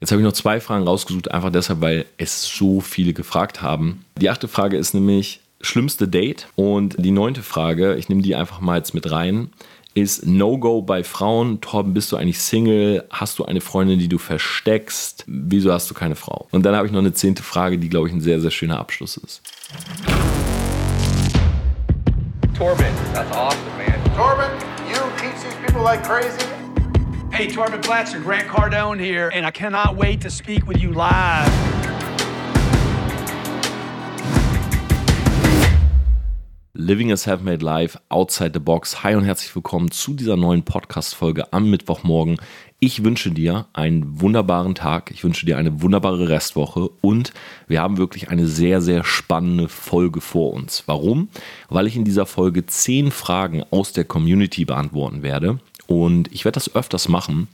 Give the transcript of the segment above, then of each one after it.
Jetzt habe ich noch zwei Fragen rausgesucht, einfach deshalb, weil es so viele gefragt haben. Die achte Frage ist nämlich schlimmste Date und die neunte Frage, ich nehme die einfach mal jetzt mit rein, ist No-Go bei Frauen. Torben, bist du eigentlich Single? Hast du eine Freundin, die du versteckst? Wieso hast du keine Frau? Und dann habe ich noch eine zehnte Frage, die, glaube ich, ein sehr, sehr schöner Abschluss ist. Torben, that's awesome, man. Torben, you teach these people like crazy. Hey, Torben Platzer, Grant Cardone here, and I cannot wait to speak with you live. Living a Self-Made Life Outside the Box. Hi und herzlich willkommen zu dieser neuen Podcast-Folge am Mittwochmorgen. Ich wünsche dir einen wunderbaren Tag, ich wünsche dir eine wunderbare Restwoche und wir haben wirklich eine sehr, sehr spannende Folge vor uns. Warum? Weil ich in dieser Folge zehn Fragen aus der Community beantworten werde und ich werde das öfters machen,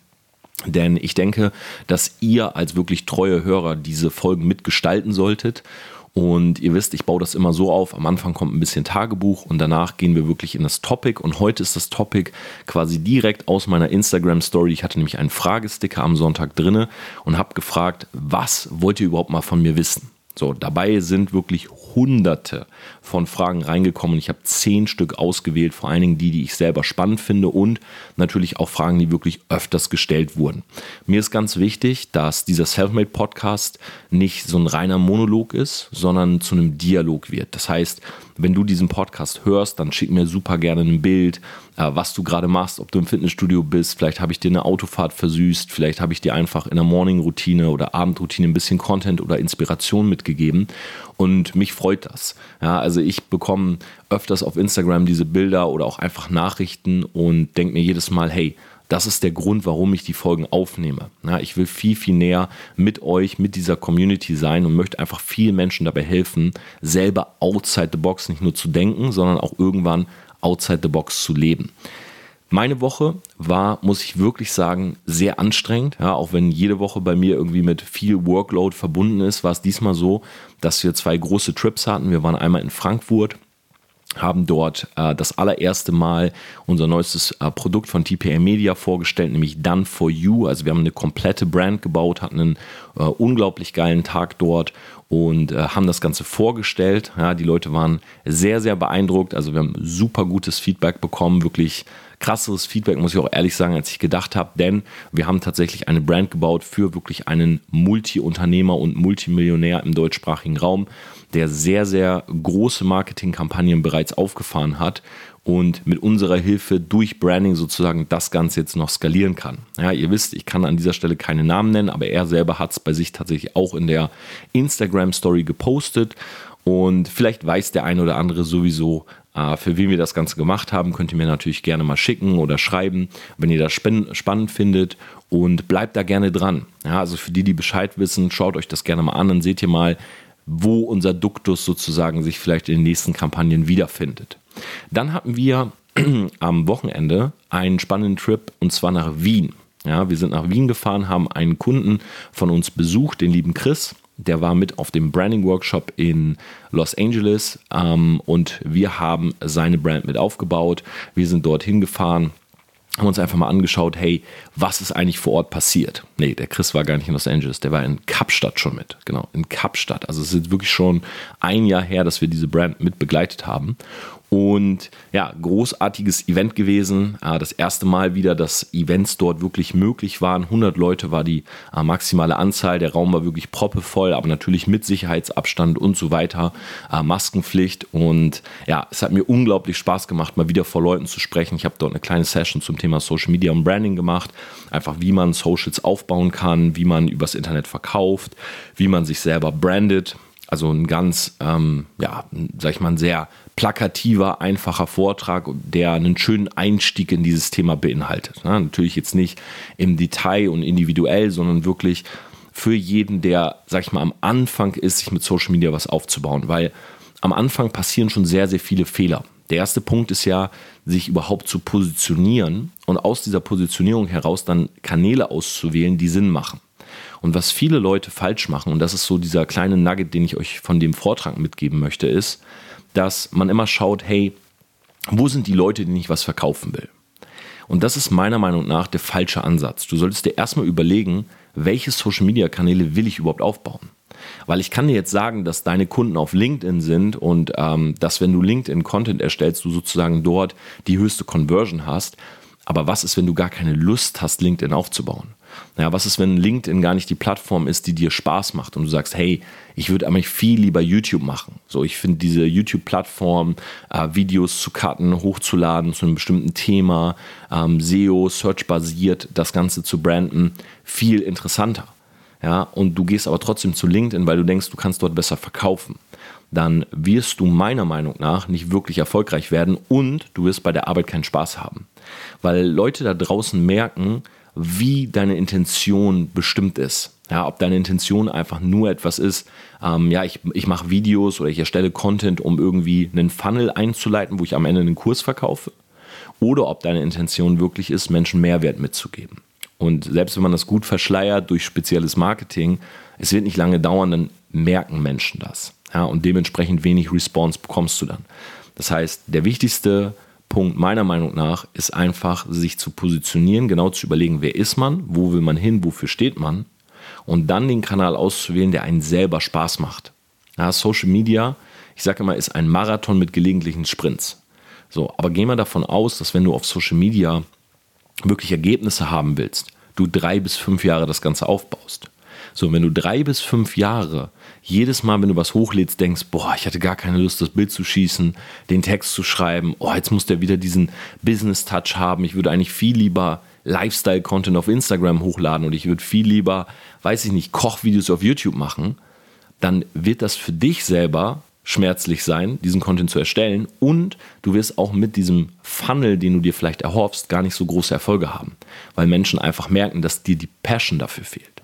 denn ich denke, dass ihr als wirklich treue Hörer diese Folgen mitgestalten solltet und ihr wisst, ich baue das immer so auf. Am Anfang kommt ein bisschen Tagebuch und danach gehen wir wirklich in das Topic. Und heute ist das Topic quasi direkt aus meiner Instagram Story. Ich hatte nämlich einen Fragesticker am Sonntag drinne und habe gefragt, was wollt ihr überhaupt mal von mir wissen? So, dabei sind wirklich hunderte von Fragen reingekommen. Ich habe zehn Stück ausgewählt, vor allen Dingen die, die ich selber spannend finde und natürlich auch Fragen, die wirklich öfters gestellt wurden. Mir ist ganz wichtig, dass dieser Selfmade Podcast nicht so ein reiner Monolog ist, sondern zu einem Dialog wird. Das heißt, wenn du diesen Podcast hörst, dann schick mir super gerne ein Bild, äh, was du gerade machst, ob du im Fitnessstudio bist. Vielleicht habe ich dir eine Autofahrt versüßt, vielleicht habe ich dir einfach in der Morning-Routine oder Abendroutine ein bisschen Content oder Inspiration mitgegeben. Und mich freut das. Ja, also ich bekomme öfters auf Instagram diese Bilder oder auch einfach Nachrichten und denke mir jedes Mal, hey, das ist der Grund, warum ich die Folgen aufnehme. Ja, ich will viel, viel näher mit euch, mit dieser Community sein und möchte einfach vielen Menschen dabei helfen, selber outside the box nicht nur zu denken, sondern auch irgendwann outside the box zu leben. Meine Woche war, muss ich wirklich sagen, sehr anstrengend. Ja, auch wenn jede Woche bei mir irgendwie mit viel Workload verbunden ist, war es diesmal so, dass wir zwei große Trips hatten. Wir waren einmal in Frankfurt haben dort äh, das allererste Mal unser neuestes äh, Produkt von TPA Media vorgestellt, nämlich Done for You. Also wir haben eine komplette Brand gebaut, hatten einen äh, unglaublich geilen Tag dort und äh, haben das Ganze vorgestellt. Ja, die Leute waren sehr, sehr beeindruckt. Also wir haben super gutes Feedback bekommen, wirklich krasseres Feedback, muss ich auch ehrlich sagen, als ich gedacht habe, denn wir haben tatsächlich eine Brand gebaut für wirklich einen Multi-Unternehmer und Multimillionär im deutschsprachigen Raum der sehr, sehr große Marketingkampagnen bereits aufgefahren hat und mit unserer Hilfe durch Branding sozusagen das Ganze jetzt noch skalieren kann. Ja, ihr wisst, ich kann an dieser Stelle keine Namen nennen, aber er selber hat es bei sich tatsächlich auch in der Instagram Story gepostet und vielleicht weiß der eine oder andere sowieso, äh, für wen wir das Ganze gemacht haben, könnt ihr mir natürlich gerne mal schicken oder schreiben, wenn ihr das spannend findet und bleibt da gerne dran. Ja, also für die, die Bescheid wissen, schaut euch das gerne mal an, dann seht ihr mal, wo unser Duktus sozusagen sich vielleicht in den nächsten Kampagnen wiederfindet. Dann hatten wir am Wochenende einen spannenden Trip und zwar nach Wien. Ja, wir sind nach Wien gefahren, haben einen Kunden von uns besucht, den lieben Chris. Der war mit auf dem Branding Workshop in Los Angeles ähm, und wir haben seine Brand mit aufgebaut. Wir sind dorthin gefahren haben uns einfach mal angeschaut, hey, was ist eigentlich vor Ort passiert? Nee, der Chris war gar nicht in Los Angeles, der war in Kapstadt schon mit. Genau, in Kapstadt. Also es ist wirklich schon ein Jahr her, dass wir diese Brand mit begleitet haben. Und ja, großartiges Event gewesen. Äh, das erste Mal wieder, dass Events dort wirklich möglich waren. 100 Leute war die äh, maximale Anzahl. Der Raum war wirklich proppevoll, aber natürlich mit Sicherheitsabstand und so weiter. Äh, Maskenpflicht. Und ja, es hat mir unglaublich Spaß gemacht, mal wieder vor Leuten zu sprechen. Ich habe dort eine kleine Session zum Thema Social Media und Branding gemacht. Einfach, wie man Socials aufbauen kann, wie man übers Internet verkauft, wie man sich selber brandet. Also ein ganz, ähm, ja, sag ich mal, ein sehr plakativer, einfacher Vortrag, der einen schönen Einstieg in dieses Thema beinhaltet. Na, natürlich jetzt nicht im Detail und individuell, sondern wirklich für jeden, der, sag ich mal, am Anfang ist, sich mit Social Media was aufzubauen, weil am Anfang passieren schon sehr, sehr viele Fehler. Der erste Punkt ist ja, sich überhaupt zu positionieren und aus dieser Positionierung heraus dann Kanäle auszuwählen, die Sinn machen. Und was viele Leute falsch machen, und das ist so dieser kleine Nugget, den ich euch von dem Vortrag mitgeben möchte, ist, dass man immer schaut, hey, wo sind die Leute, denen ich was verkaufen will? Und das ist meiner Meinung nach der falsche Ansatz. Du solltest dir erstmal überlegen, welche Social-Media-Kanäle will ich überhaupt aufbauen? Weil ich kann dir jetzt sagen, dass deine Kunden auf LinkedIn sind und ähm, dass wenn du LinkedIn-Content erstellst, du sozusagen dort die höchste Conversion hast. Aber was ist, wenn du gar keine Lust hast, LinkedIn aufzubauen? Ja, was ist, wenn LinkedIn gar nicht die Plattform ist, die dir Spaß macht und du sagst, hey, ich würde eigentlich viel lieber YouTube machen. So, ich finde diese YouTube-Plattform, äh, Videos zu cutten, hochzuladen zu einem bestimmten Thema, ähm, SEO, Search-basiert, das Ganze zu branden, viel interessanter. Ja, und du gehst aber trotzdem zu LinkedIn, weil du denkst, du kannst dort besser verkaufen. Dann wirst du meiner Meinung nach nicht wirklich erfolgreich werden und du wirst bei der Arbeit keinen Spaß haben. Weil Leute da draußen merken, wie deine Intention bestimmt ist. Ja, ob deine Intention einfach nur etwas ist, ähm, ja, ich, ich mache Videos oder ich erstelle Content, um irgendwie einen Funnel einzuleiten, wo ich am Ende einen Kurs verkaufe. Oder ob deine Intention wirklich ist, Menschen Mehrwert mitzugeben. Und selbst wenn man das gut verschleiert durch spezielles Marketing, es wird nicht lange dauern, dann merken Menschen das. Ja, und dementsprechend wenig Response bekommst du dann. Das heißt, der wichtigste Punkt meiner Meinung nach ist einfach, sich zu positionieren, genau zu überlegen, wer ist man, wo will man hin, wofür steht man und dann den Kanal auszuwählen, der einen selber Spaß macht. Ja, Social Media, ich sage immer, ist ein Marathon mit gelegentlichen Sprints. So, aber geh mal davon aus, dass wenn du auf Social Media wirklich Ergebnisse haben willst, du drei bis fünf Jahre das Ganze aufbaust. So, wenn du drei bis fünf Jahre jedes Mal, wenn du was hochlädst, denkst, boah, ich hatte gar keine Lust, das Bild zu schießen, den Text zu schreiben, oh, jetzt muss der wieder diesen Business-Touch haben. Ich würde eigentlich viel lieber Lifestyle-Content auf Instagram hochladen und ich würde viel lieber, weiß ich nicht, Kochvideos auf YouTube machen, dann wird das für dich selber schmerzlich sein, diesen Content zu erstellen und du wirst auch mit diesem Funnel, den du dir vielleicht erhoffst, gar nicht so große Erfolge haben, weil Menschen einfach merken, dass dir die Passion dafür fehlt.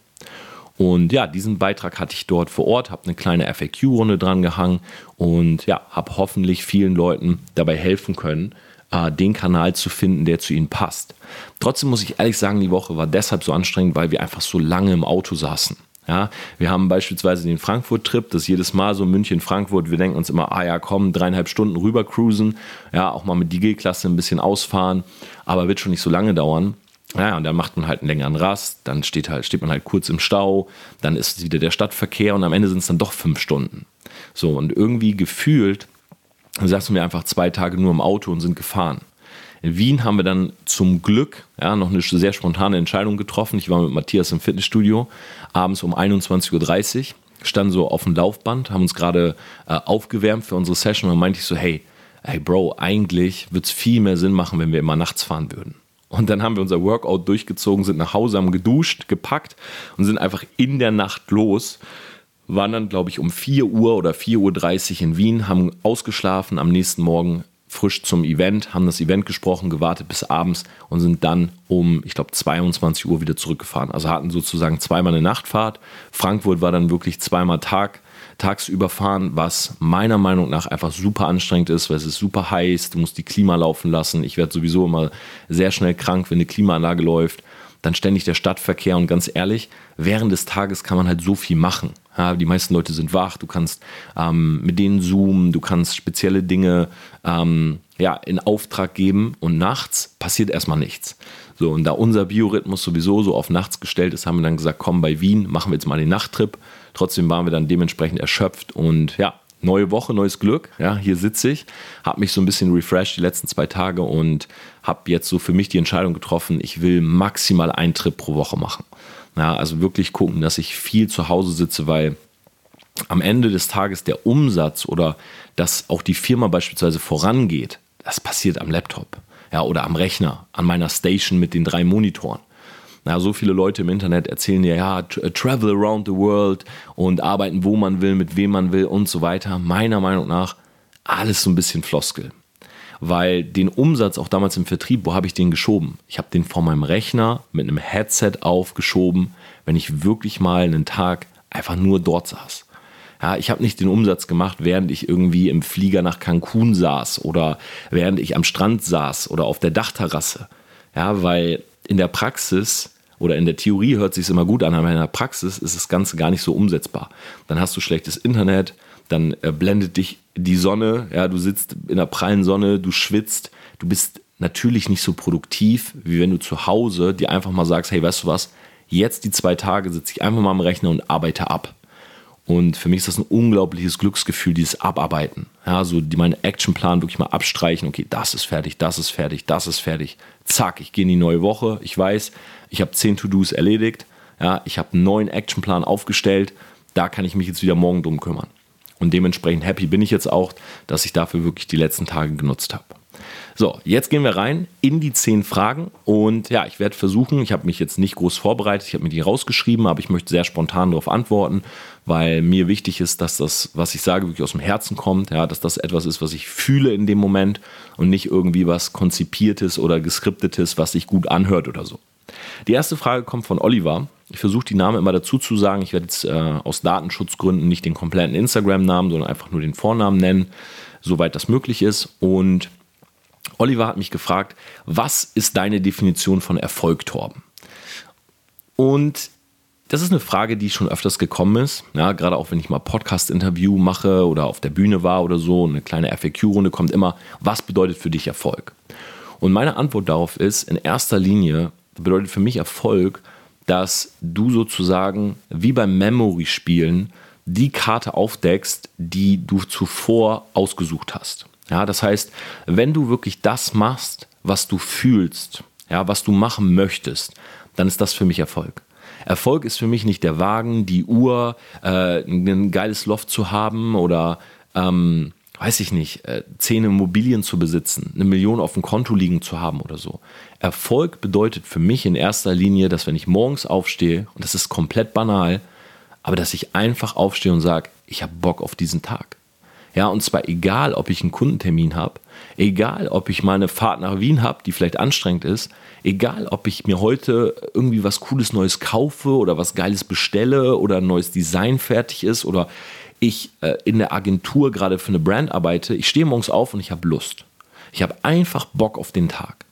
Und ja, diesen Beitrag hatte ich dort vor Ort, habe eine kleine FAQ-Runde dran gehangen und ja, habe hoffentlich vielen Leuten dabei helfen können, äh, den Kanal zu finden, der zu ihnen passt. Trotzdem muss ich ehrlich sagen, die Woche war deshalb so anstrengend, weil wir einfach so lange im Auto saßen. Ja, wir haben beispielsweise den Frankfurt-Trip, das ist jedes Mal so München-Frankfurt. Wir denken uns immer, ah ja, komm, dreieinhalb Stunden rüber cruisen, ja, auch mal mit die G-Klasse ein bisschen ausfahren, aber wird schon nicht so lange dauern. Ja, und dann macht man halt einen längeren Rast, dann steht, halt, steht man halt kurz im Stau, dann ist wieder der Stadtverkehr und am Ende sind es dann doch fünf Stunden. So, und irgendwie gefühlt saßen wir einfach zwei Tage nur im Auto und sind gefahren. In Wien haben wir dann zum Glück ja, noch eine sehr spontane Entscheidung getroffen. Ich war mit Matthias im Fitnessstudio abends um 21.30 Uhr, standen so auf dem Laufband, haben uns gerade äh, aufgewärmt für unsere Session und meinte ich so, hey, hey Bro, eigentlich würde es viel mehr Sinn machen, wenn wir immer nachts fahren würden. Und dann haben wir unser Workout durchgezogen, sind nach Hause, haben geduscht, gepackt und sind einfach in der Nacht los. Waren dann, glaube ich, um 4 Uhr oder 4.30 Uhr in Wien, haben ausgeschlafen, am nächsten Morgen frisch zum Event, haben das Event gesprochen, gewartet bis abends und sind dann um, ich glaube, 22 Uhr wieder zurückgefahren. Also hatten sozusagen zweimal eine Nachtfahrt. Frankfurt war dann wirklich zweimal Tag tagsüber fahren, was meiner Meinung nach einfach super anstrengend ist, weil es ist super heiß, du musst die Klima laufen lassen. Ich werde sowieso immer sehr schnell krank, wenn eine Klimaanlage läuft. Dann ständig der Stadtverkehr und ganz ehrlich, während des Tages kann man halt so viel machen. Ja, die meisten Leute sind wach, du kannst ähm, mit denen zoomen, du kannst spezielle Dinge ähm, ja, in Auftrag geben und nachts passiert erstmal nichts. So, und da unser Biorhythmus sowieso so auf nachts gestellt ist, haben wir dann gesagt, komm, bei Wien machen wir jetzt mal den Nachttrip Trotzdem waren wir dann dementsprechend erschöpft und ja, neue Woche, neues Glück. Ja, hier sitze ich, habe mich so ein bisschen refreshed die letzten zwei Tage und habe jetzt so für mich die Entscheidung getroffen, ich will maximal einen Trip pro Woche machen. Ja, also wirklich gucken, dass ich viel zu Hause sitze, weil am Ende des Tages der Umsatz oder dass auch die Firma beispielsweise vorangeht, das passiert am Laptop ja, oder am Rechner, an meiner Station mit den drei Monitoren. Na, so viele Leute im Internet erzählen dir, ja, äh, travel around the world und arbeiten, wo man will, mit wem man will und so weiter. Meiner Meinung nach alles so ein bisschen Floskel. Weil den Umsatz auch damals im Vertrieb, wo habe ich den geschoben? Ich habe den vor meinem Rechner mit einem Headset aufgeschoben, wenn ich wirklich mal einen Tag einfach nur dort saß. Ja, ich habe nicht den Umsatz gemacht, während ich irgendwie im Flieger nach Cancun saß oder während ich am Strand saß oder auf der Dachterrasse. Ja, weil in der Praxis oder in der Theorie hört sich immer gut an, aber in der Praxis ist das Ganze gar nicht so umsetzbar. Dann hast du schlechtes Internet, dann äh, blendet dich die Sonne, ja, du sitzt in der prallen Sonne, du schwitzt, du bist natürlich nicht so produktiv, wie wenn du zu Hause dir einfach mal sagst, hey, weißt du was, Jetzt die zwei Tage sitze ich einfach mal am Rechner und arbeite ab. Und für mich ist das ein unglaubliches Glücksgefühl, dieses Abarbeiten. Ja, so die, meinen Actionplan wirklich mal abstreichen. Okay, das ist fertig, das ist fertig, das ist fertig. Zack, ich gehe in die neue Woche. Ich weiß, ich habe zehn To-Dos erledigt. Ja, ich habe einen neuen Actionplan aufgestellt. Da kann ich mich jetzt wieder morgen drum kümmern. Und dementsprechend happy bin ich jetzt auch, dass ich dafür wirklich die letzten Tage genutzt habe. So, jetzt gehen wir rein in die zehn Fragen und ja, ich werde versuchen, ich habe mich jetzt nicht groß vorbereitet, ich habe mir die rausgeschrieben, aber ich möchte sehr spontan darauf antworten, weil mir wichtig ist, dass das, was ich sage, wirklich aus dem Herzen kommt, ja, dass das etwas ist, was ich fühle in dem Moment und nicht irgendwie was konzipiertes oder geskriptetes, was sich gut anhört oder so. Die erste Frage kommt von Oliver. Ich versuche die Namen immer dazu zu sagen. Ich werde jetzt äh, aus Datenschutzgründen nicht den kompletten Instagram-Namen, sondern einfach nur den Vornamen nennen, soweit das möglich ist. Und Oliver hat mich gefragt, was ist deine Definition von Erfolg, Torben? Und das ist eine Frage, die schon öfters gekommen ist. Ja, gerade auch wenn ich mal Podcast-Interview mache oder auf der Bühne war oder so, eine kleine FAQ-Runde kommt immer, was bedeutet für dich Erfolg? Und meine Antwort darauf ist, in erster Linie bedeutet für mich Erfolg, dass du sozusagen wie beim Memory-Spielen die Karte aufdeckst, die du zuvor ausgesucht hast. Ja, das heißt, wenn du wirklich das machst, was du fühlst, ja, was du machen möchtest, dann ist das für mich Erfolg. Erfolg ist für mich nicht der Wagen, die Uhr, äh, ein geiles Loft zu haben oder ähm, weiß ich nicht, äh, zehn Immobilien zu besitzen, eine Million auf dem Konto liegen zu haben oder so. Erfolg bedeutet für mich in erster Linie, dass wenn ich morgens aufstehe, und das ist komplett banal, aber dass ich einfach aufstehe und sage, ich habe Bock auf diesen Tag. Ja, und zwar egal, ob ich einen Kundentermin habe, egal, ob ich mal eine Fahrt nach Wien habe, die vielleicht anstrengend ist, egal, ob ich mir heute irgendwie was Cooles Neues kaufe oder was Geiles bestelle oder ein neues Design fertig ist oder ich äh, in der Agentur gerade für eine Brand arbeite, ich stehe morgens auf und ich habe Lust. Ich habe einfach Bock auf den Tag.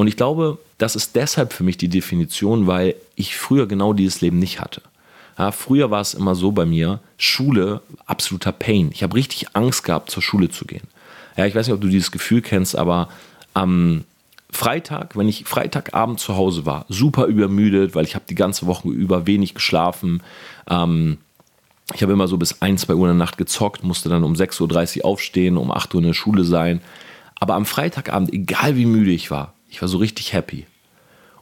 Und ich glaube, das ist deshalb für mich die Definition, weil ich früher genau dieses Leben nicht hatte. Ja, früher war es immer so bei mir, Schule, absoluter Pain. Ich habe richtig Angst gehabt, zur Schule zu gehen. Ja, ich weiß nicht, ob du dieses Gefühl kennst, aber am Freitag, wenn ich Freitagabend zu Hause war, super übermüdet, weil ich habe die ganze Woche über wenig geschlafen. Ähm, ich habe immer so bis 1, 2 Uhr in der Nacht gezockt, musste dann um 6.30 Uhr aufstehen, um 8 Uhr in der Schule sein. Aber am Freitagabend, egal wie müde ich war, ich war so richtig happy.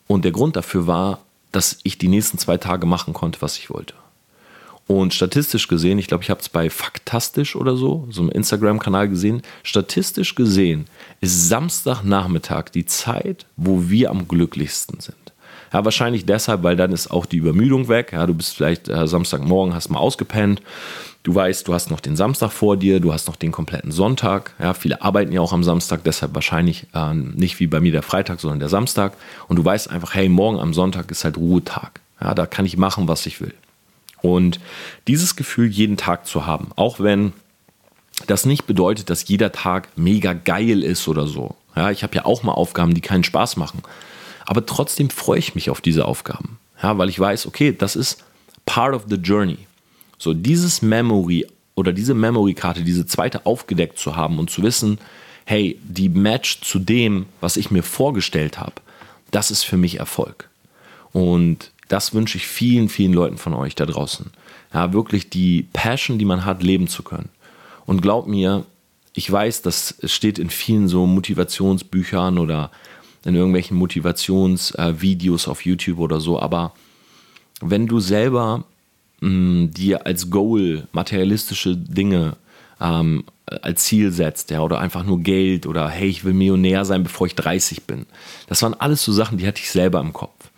Und der Grund dafür war, dass ich die nächsten zwei Tage machen konnte, was ich wollte. Und statistisch gesehen, ich glaube, ich habe es bei Faktastisch oder so, so einem Instagram-Kanal gesehen, statistisch gesehen ist Samstagnachmittag die Zeit, wo wir am glücklichsten sind. Ja, wahrscheinlich deshalb, weil dann ist auch die Übermüdung weg. Ja, du bist vielleicht äh, Samstagmorgen, hast mal ausgepennt. Du weißt, du hast noch den Samstag vor dir, du hast noch den kompletten Sonntag. Ja, viele arbeiten ja auch am Samstag, deshalb wahrscheinlich äh, nicht wie bei mir der Freitag, sondern der Samstag. Und du weißt einfach, hey, morgen am Sonntag ist halt Ruhetag. Ja, da kann ich machen, was ich will. Und dieses Gefühl jeden Tag zu haben, auch wenn das nicht bedeutet, dass jeder Tag mega geil ist oder so. Ja, ich habe ja auch mal Aufgaben, die keinen Spaß machen. Aber trotzdem freue ich mich auf diese Aufgaben. Ja, weil ich weiß, okay, das ist part of the journey. So, dieses Memory oder diese Memory-Karte, diese zweite aufgedeckt zu haben und zu wissen, hey, die Match zu dem, was ich mir vorgestellt habe, das ist für mich Erfolg. Und das wünsche ich vielen, vielen Leuten von euch da draußen. Ja, wirklich die Passion, die man hat, leben zu können. Und glaubt mir, ich weiß, das steht in vielen so Motivationsbüchern oder in irgendwelchen Motivationsvideos äh, auf YouTube oder so, aber wenn du selber mh, mm, dir als Goal materialistische Dinge ähm, als Ziel setzt, ja, oder einfach nur Geld oder hey, ich will Millionär sein, bevor ich 30 bin. Das waren alles so Sachen, die hatte ich selber im Kopf.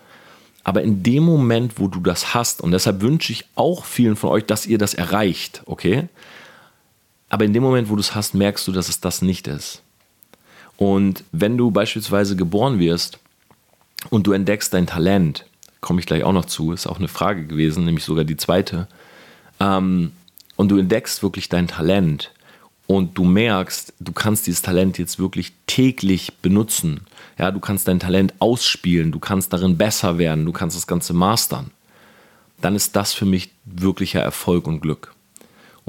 Aber in dem Moment, wo du das hast, und deshalb wünsche ich auch vielen von euch, dass ihr das erreicht, okay? Aber in dem Moment, wo du es hast, merkst du, dass es das nicht ist. Und wenn du beispielsweise geboren wirst und du entdeckst dein Talent, komme ich gleich auch noch zu, ist auch eine Frage gewesen, nämlich sogar die zweite, ähm, und du entdeckst wirklich dein Talent und du merkst, du kannst dieses Talent jetzt wirklich täglich benutzen, ja, du kannst dein Talent ausspielen, du kannst darin besser werden, du kannst das Ganze mastern, dann ist das für mich wirklicher Erfolg und Glück.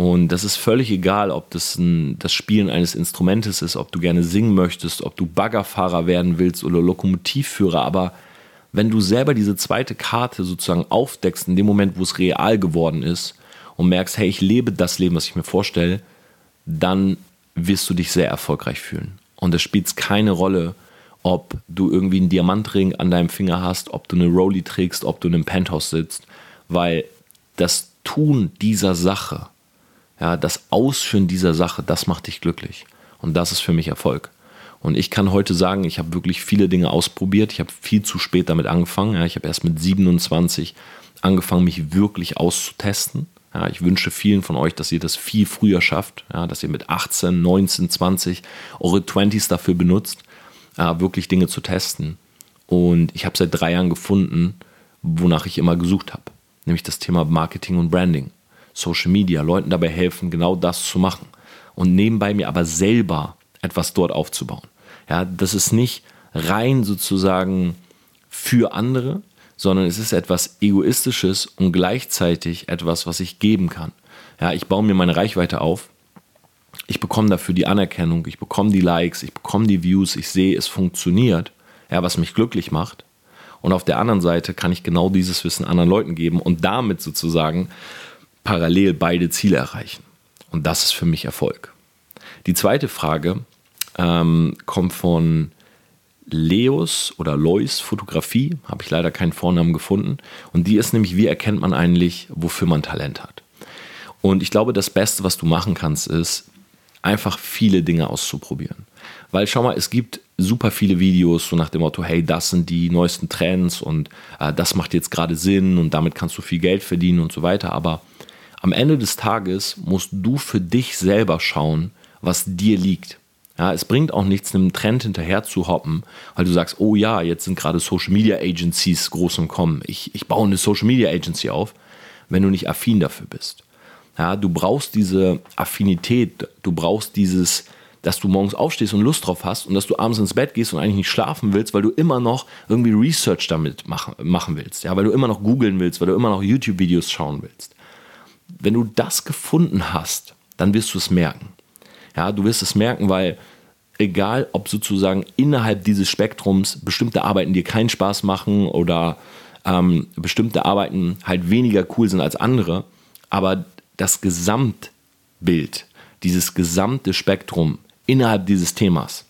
Und das ist völlig egal, ob das ein, das Spielen eines Instrumentes ist, ob du gerne singen möchtest, ob du Baggerfahrer werden willst oder Lokomotivführer, aber wenn du selber diese zweite Karte sozusagen aufdeckst, in dem Moment, wo es real geworden ist und merkst, hey, ich lebe das Leben, was ich mir vorstelle, dann wirst du dich sehr erfolgreich fühlen. Und es spielt keine Rolle, ob du irgendwie einen Diamantring an deinem Finger hast, ob du eine Rolli trägst, ob du in einem Penthouse sitzt, weil das Tun dieser Sache, ja, das Ausführen dieser Sache, das macht dich glücklich. Und das ist für mich Erfolg. Und ich kann heute sagen, ich habe wirklich viele Dinge ausprobiert. Ich habe viel zu spät damit angefangen. Ja, ich habe erst mit 27 angefangen, mich wirklich auszutesten. Ja, ich wünsche vielen von euch, dass ihr das viel früher schafft, ja, dass ihr mit 18, 19, 20 eure 20s dafür benutzt, äh, wirklich Dinge zu testen. Und ich habe seit drei Jahren gefunden, wonach ich immer gesucht habe, nämlich das Thema Marketing und Branding, Social Media, Leuten dabei helfen, genau das zu machen und nebenbei mir aber selber etwas dort aufzubauen. Ja, das ist nicht rein sozusagen für andere, sondern es ist etwas Egoistisches und gleichzeitig etwas, was ich geben kann. Ja, ich baue mir meine Reichweite auf. Ich bekomme dafür die Anerkennung, ich bekomme die Likes, ich bekomme die Views, ich sehe, es funktioniert, ja, was mich glücklich macht. Und auf der anderen Seite kann ich genau dieses Wissen anderen Leuten geben und damit sozusagen parallel beide Ziele erreichen. Und das ist für mich Erfolg. Die zweite Frage ähm, kommt von Leos oder Lois Fotografie, habe ich leider keinen Vornamen gefunden. Und die ist nämlich, wie erkennt man eigentlich, wofür man Talent hat? Und ich glaube, das Beste, was du machen kannst, ist einfach viele Dinge auszuprobieren. Weil schau mal, es gibt super viele Videos so nach dem Motto, hey, das sind die neuesten Trends und äh, das macht jetzt gerade Sinn und damit kannst du viel Geld verdienen und so weiter. Aber am Ende des Tages musst du für dich selber schauen, was dir liegt. Ja, es bringt auch nichts, einem Trend hinterher zu hoppen, weil du sagst, oh ja, jetzt sind gerade Social Media Agencies groß im Kommen. Ich, ich baue eine Social Media Agency auf, wenn du nicht affin dafür bist. Ja, du brauchst diese Affinität, du brauchst dieses, dass du morgens aufstehst und Lust drauf hast und dass du abends ins Bett gehst und eigentlich nicht schlafen willst, weil du immer noch irgendwie Research damit machen, machen willst, ja, weil du immer noch googeln willst, weil du immer noch YouTube-Videos schauen willst. Wenn du das gefunden hast, dann wirst du es merken. Ja, du wirst es merken, weil egal, ob sozusagen innerhalb dieses Spektrums bestimmte Arbeiten dir keinen Spaß machen oder ähm, bestimmte Arbeiten halt weniger cool sind als andere, aber das Gesamtbild, dieses gesamte Spektrum innerhalb dieses Themas,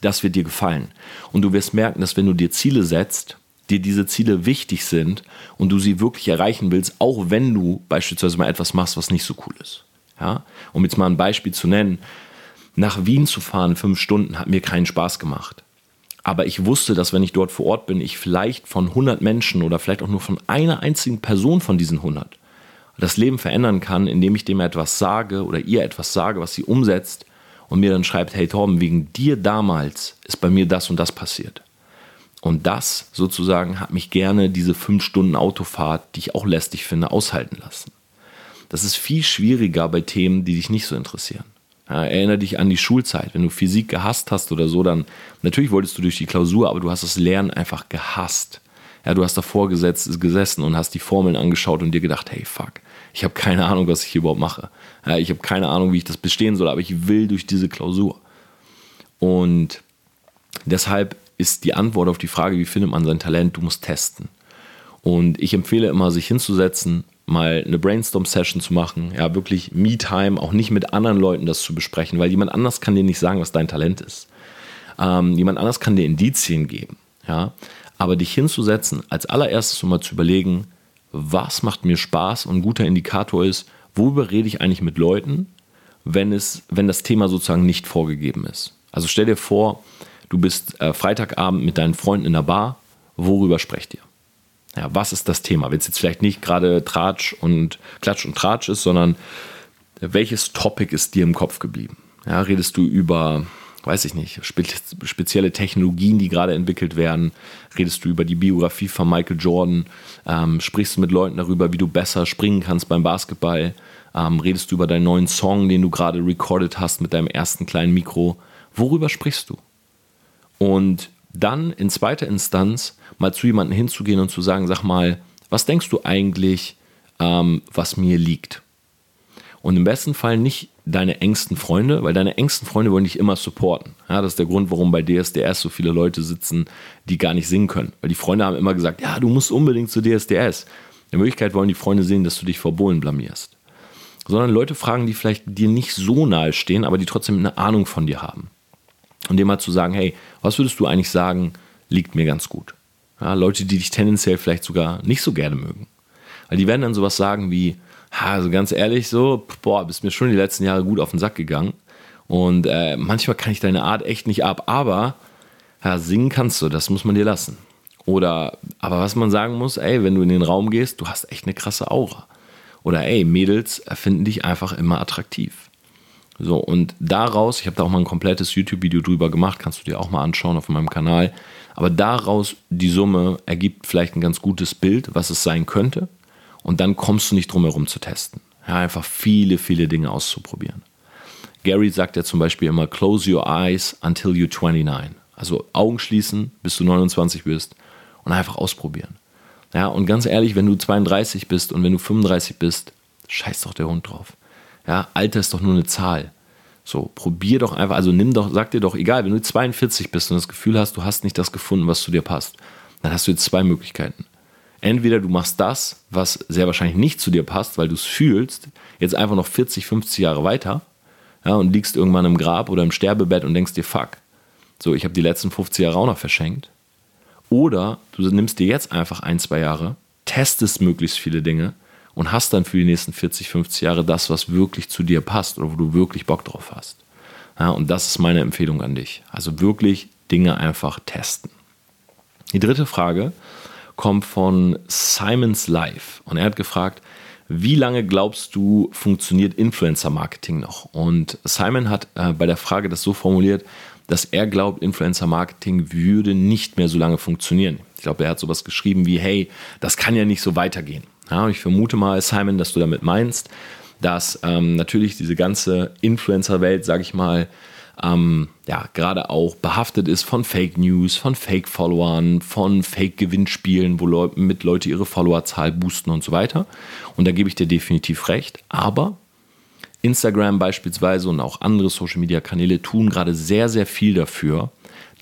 das wird dir gefallen. Und du wirst merken, dass wenn du dir Ziele setzt, dir diese Ziele wichtig sind und du sie wirklich erreichen willst, auch wenn du beispielsweise mal etwas machst, was nicht so cool ist. Ja? Um jetzt mal ein Beispiel zu nennen, nach Wien zu fahren, fünf Stunden, hat mir keinen Spaß gemacht. Aber ich wusste, dass wenn ich dort vor Ort bin, ich vielleicht von 100 Menschen oder vielleicht auch nur von einer einzigen Person von diesen 100 das Leben verändern kann, indem ich dem etwas sage oder ihr etwas sage, was sie umsetzt und mir dann schreibt, hey Torben, wegen dir damals ist bei mir das und das passiert. Und das sozusagen hat mich gerne diese fünf Stunden Autofahrt, die ich auch lästig finde, aushalten lassen. Das ist viel schwieriger bei Themen, die dich nicht so interessieren. Ja, erinnere dich an die Schulzeit. Wenn du Physik gehasst hast oder so, dann natürlich wolltest du durch die Klausur, aber du hast das Lernen einfach gehasst. Ja, du hast davor gesetzt, gesessen und hast die Formeln angeschaut und dir gedacht, hey, fuck, ich habe keine Ahnung, was ich hier überhaupt mache. Ja, ich habe keine Ahnung, wie ich das bestehen soll, aber ich will durch diese Klausur. Und deshalb ist die Antwort auf die Frage, wie findet man sein Talent, du musst testen. Und ich empfehle immer, sich hinzusetzen, mal eine Brainstorm-Session zu machen, ja, wirklich Me-Time, auch nicht mit anderen Leuten das zu besprechen, weil jemand anders kann dir nicht sagen, was dein Talent ist. Ähm, jemand anders kann dir Indizien geben, ja, aber dich hinzusetzen, als allererstes mal zu überlegen, was macht mir Spaß und ein guter Indikator ist, worüber rede ich eigentlich mit Leuten, wenn, es, wenn das Thema sozusagen nicht vorgegeben ist. Also stell dir vor, du bist äh, Freitagabend mit deinen Freunden in der Bar, worüber sprecht ihr? ja, was ist das Thema? Wenn es jetzt vielleicht nicht gerade Tratsch und Klatsch und Tratsch ist, sondern welches Topic ist dir im Kopf geblieben? Ja, redest du über, weiß ich nicht, spezielle Technologien, die gerade entwickelt werden? Redest du über die Biografie von Michael Jordan? Ähm, sprichst du mit Leuten darüber, wie du besser springen kannst beim Basketball? Ähm, redest du über deinen neuen Song, den du gerade recorded hast mit deinem ersten kleinen Mikro? Worüber sprichst du? Und dann in zweiter Instanz mal zu jemandem hinzugehen und zu sagen, sag mal, was denkst du eigentlich, ähm, was mir liegt? Und im besten Fall nicht deine engsten Freunde, weil deine engsten Freunde wollen dich immer supporten. Ja, das ist der Grund, warum bei DSDS so viele Leute sitzen, die gar nicht singen können. Weil die Freunde haben immer gesagt, ja, du musst unbedingt zu DSDS. In Wirklichkeit wollen die Freunde sehen, dass du dich vor Bohlen blamierst. Sondern Leute fragen, die vielleicht dir nicht so nahe stehen, aber die trotzdem eine Ahnung von dir haben. Und dem mal zu sagen, hey, was würdest du eigentlich sagen, liegt mir ganz gut. Ja, Leute, die dich tendenziell vielleicht sogar nicht so gerne mögen. Weil die werden dann sowas sagen wie, also ganz ehrlich so, boah, bist mir schon die letzten Jahre gut auf den Sack gegangen. Und äh, manchmal kann ich deine Art echt nicht ab, aber ja, singen kannst du, das muss man dir lassen. Oder, aber was man sagen muss, ey, wenn du in den Raum gehst, du hast echt eine krasse Aura. Oder ey, Mädels finden dich einfach immer attraktiv. So, und daraus, ich habe da auch mal ein komplettes YouTube-Video drüber gemacht, kannst du dir auch mal anschauen auf meinem Kanal. Aber daraus die Summe ergibt vielleicht ein ganz gutes Bild, was es sein könnte. Und dann kommst du nicht drum herum zu testen. Ja, einfach viele, viele Dinge auszuprobieren. Gary sagt ja zum Beispiel immer, close your eyes until you're 29. Also Augen schließen, bis du 29 bist und einfach ausprobieren. Ja, und ganz ehrlich, wenn du 32 bist und wenn du 35 bist, scheiß doch der Hund drauf. Ja, Alter ist doch nur eine Zahl. So, probier doch einfach, also nimm doch, sag dir doch, egal, wenn du 42 bist und das Gefühl hast, du hast nicht das gefunden, was zu dir passt, dann hast du jetzt zwei Möglichkeiten entweder du machst das, was sehr wahrscheinlich nicht zu dir passt, weil du es fühlst, jetzt einfach noch 40, 50 Jahre weiter ja, und liegst irgendwann im Grab oder im Sterbebett und denkst dir, fuck, so, ich habe die letzten 50 Jahre auch noch verschenkt. Oder du nimmst dir jetzt einfach ein, zwei Jahre, testest möglichst viele Dinge und hast dann für die nächsten 40, 50 Jahre das, was wirklich zu dir passt oder wo du wirklich Bock drauf hast. Ja, und das ist meine Empfehlung an dich. Also wirklich Dinge einfach testen. Die dritte Frage kommt von Simons Life und er hat gefragt, wie lange glaubst du, funktioniert Influencer-Marketing noch? Und Simon hat äh, bei der Frage das so formuliert, dass er glaubt, Influencer-Marketing würde nicht mehr so lange funktionieren. Ich glaube, er hat sowas geschrieben wie, hey, das kann ja nicht so weitergehen. Ja, ich vermute mal, Simon, dass du damit meinst, dass ähm, natürlich diese ganze Influencer-Welt, sage ich mal, ähm, ja, gerade auch behaftet ist von Fake News, von Fake-Followern, von Fake-Gewinnspielen, wo Leu mit Leute ihre Followerzahl boosten und so weiter. Und da gebe ich dir definitiv recht. Aber Instagram beispielsweise und auch andere Social-Media-Kanäle tun gerade sehr, sehr viel dafür,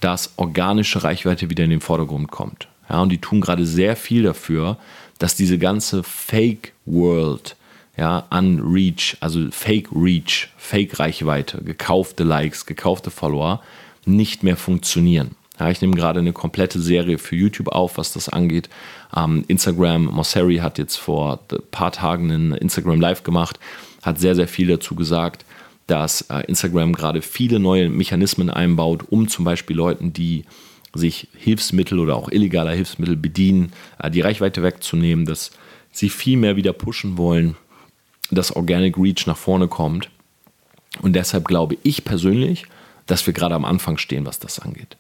dass organische Reichweite wieder in den Vordergrund kommt. Ja, und die tun gerade sehr viel dafür, dass diese ganze Fake-World, ja, an Reach, also Fake Reach, Fake Reichweite, gekaufte Likes, gekaufte Follower nicht mehr funktionieren. Ja, ich nehme gerade eine komplette Serie für YouTube auf, was das angeht. Ähm, Instagram, Mosseri hat jetzt vor ein paar Tagen einen Instagram Live gemacht, hat sehr, sehr viel dazu gesagt, dass äh, Instagram gerade viele neue Mechanismen einbaut, um zum Beispiel Leuten, die sich Hilfsmittel oder auch illegaler Hilfsmittel bedienen, äh, die Reichweite wegzunehmen, dass sie viel mehr wieder pushen wollen, dass Organic Reach nach vorne kommt. Und deshalb glaube ich persönlich, dass wir gerade am Anfang stehen, was das angeht.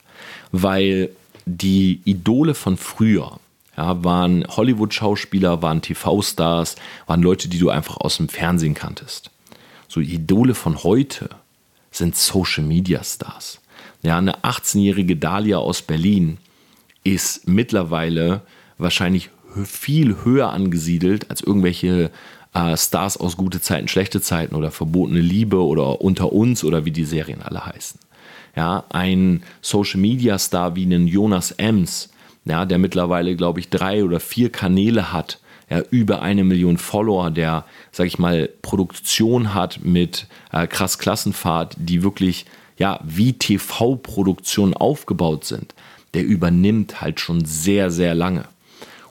Weil die Idole von früher ja, waren Hollywood-Schauspieler, waren TV-Stars, waren Leute, die du einfach aus dem Fernsehen kanntest. So Idole von heute sind Social-Media-Stars. Ja, eine 18-jährige Dahlia aus Berlin ist mittlerweile wahrscheinlich viel höher angesiedelt als irgendwelche äh, Stars aus gute Zeiten, schlechte Zeiten oder verbotene Liebe oder unter uns oder wie die Serien alle heißen. Ja, ein Social Media Star wie einen Jonas Ems, ja, der mittlerweile, glaube ich, drei oder vier Kanäle hat, ja, über eine Million Follower, der, sag ich mal, Produktion hat mit äh, krass Klassenfahrt, die wirklich, ja, wie TV-Produktionen aufgebaut sind, der übernimmt halt schon sehr, sehr lange.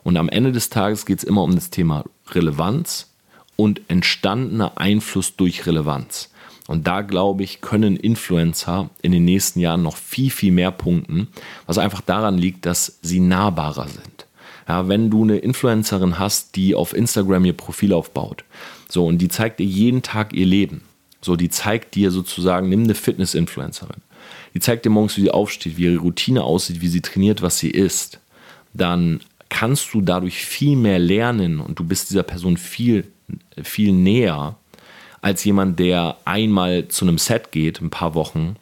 Und am Ende des Tages geht es immer um das Thema Relevanz und entstandener Einfluss durch Relevanz. Und da glaube ich, können Influencer in den nächsten Jahren noch viel, viel mehr punkten, was einfach daran liegt, dass sie nahbarer sind. Ja, wenn du eine Influencerin hast, die auf Instagram ihr Profil aufbaut, so und die zeigt dir jeden Tag ihr Leben, so die zeigt dir sozusagen, nimm eine Fitness-Influencerin, die zeigt dir morgens, wie sie aufsteht, wie ihre Routine aussieht, wie sie trainiert, was sie isst, dann kannst du dadurch viel mehr lernen und du bist dieser Person viel viel näher als jemand, der einmal zu einem Set geht, ein paar Wochen,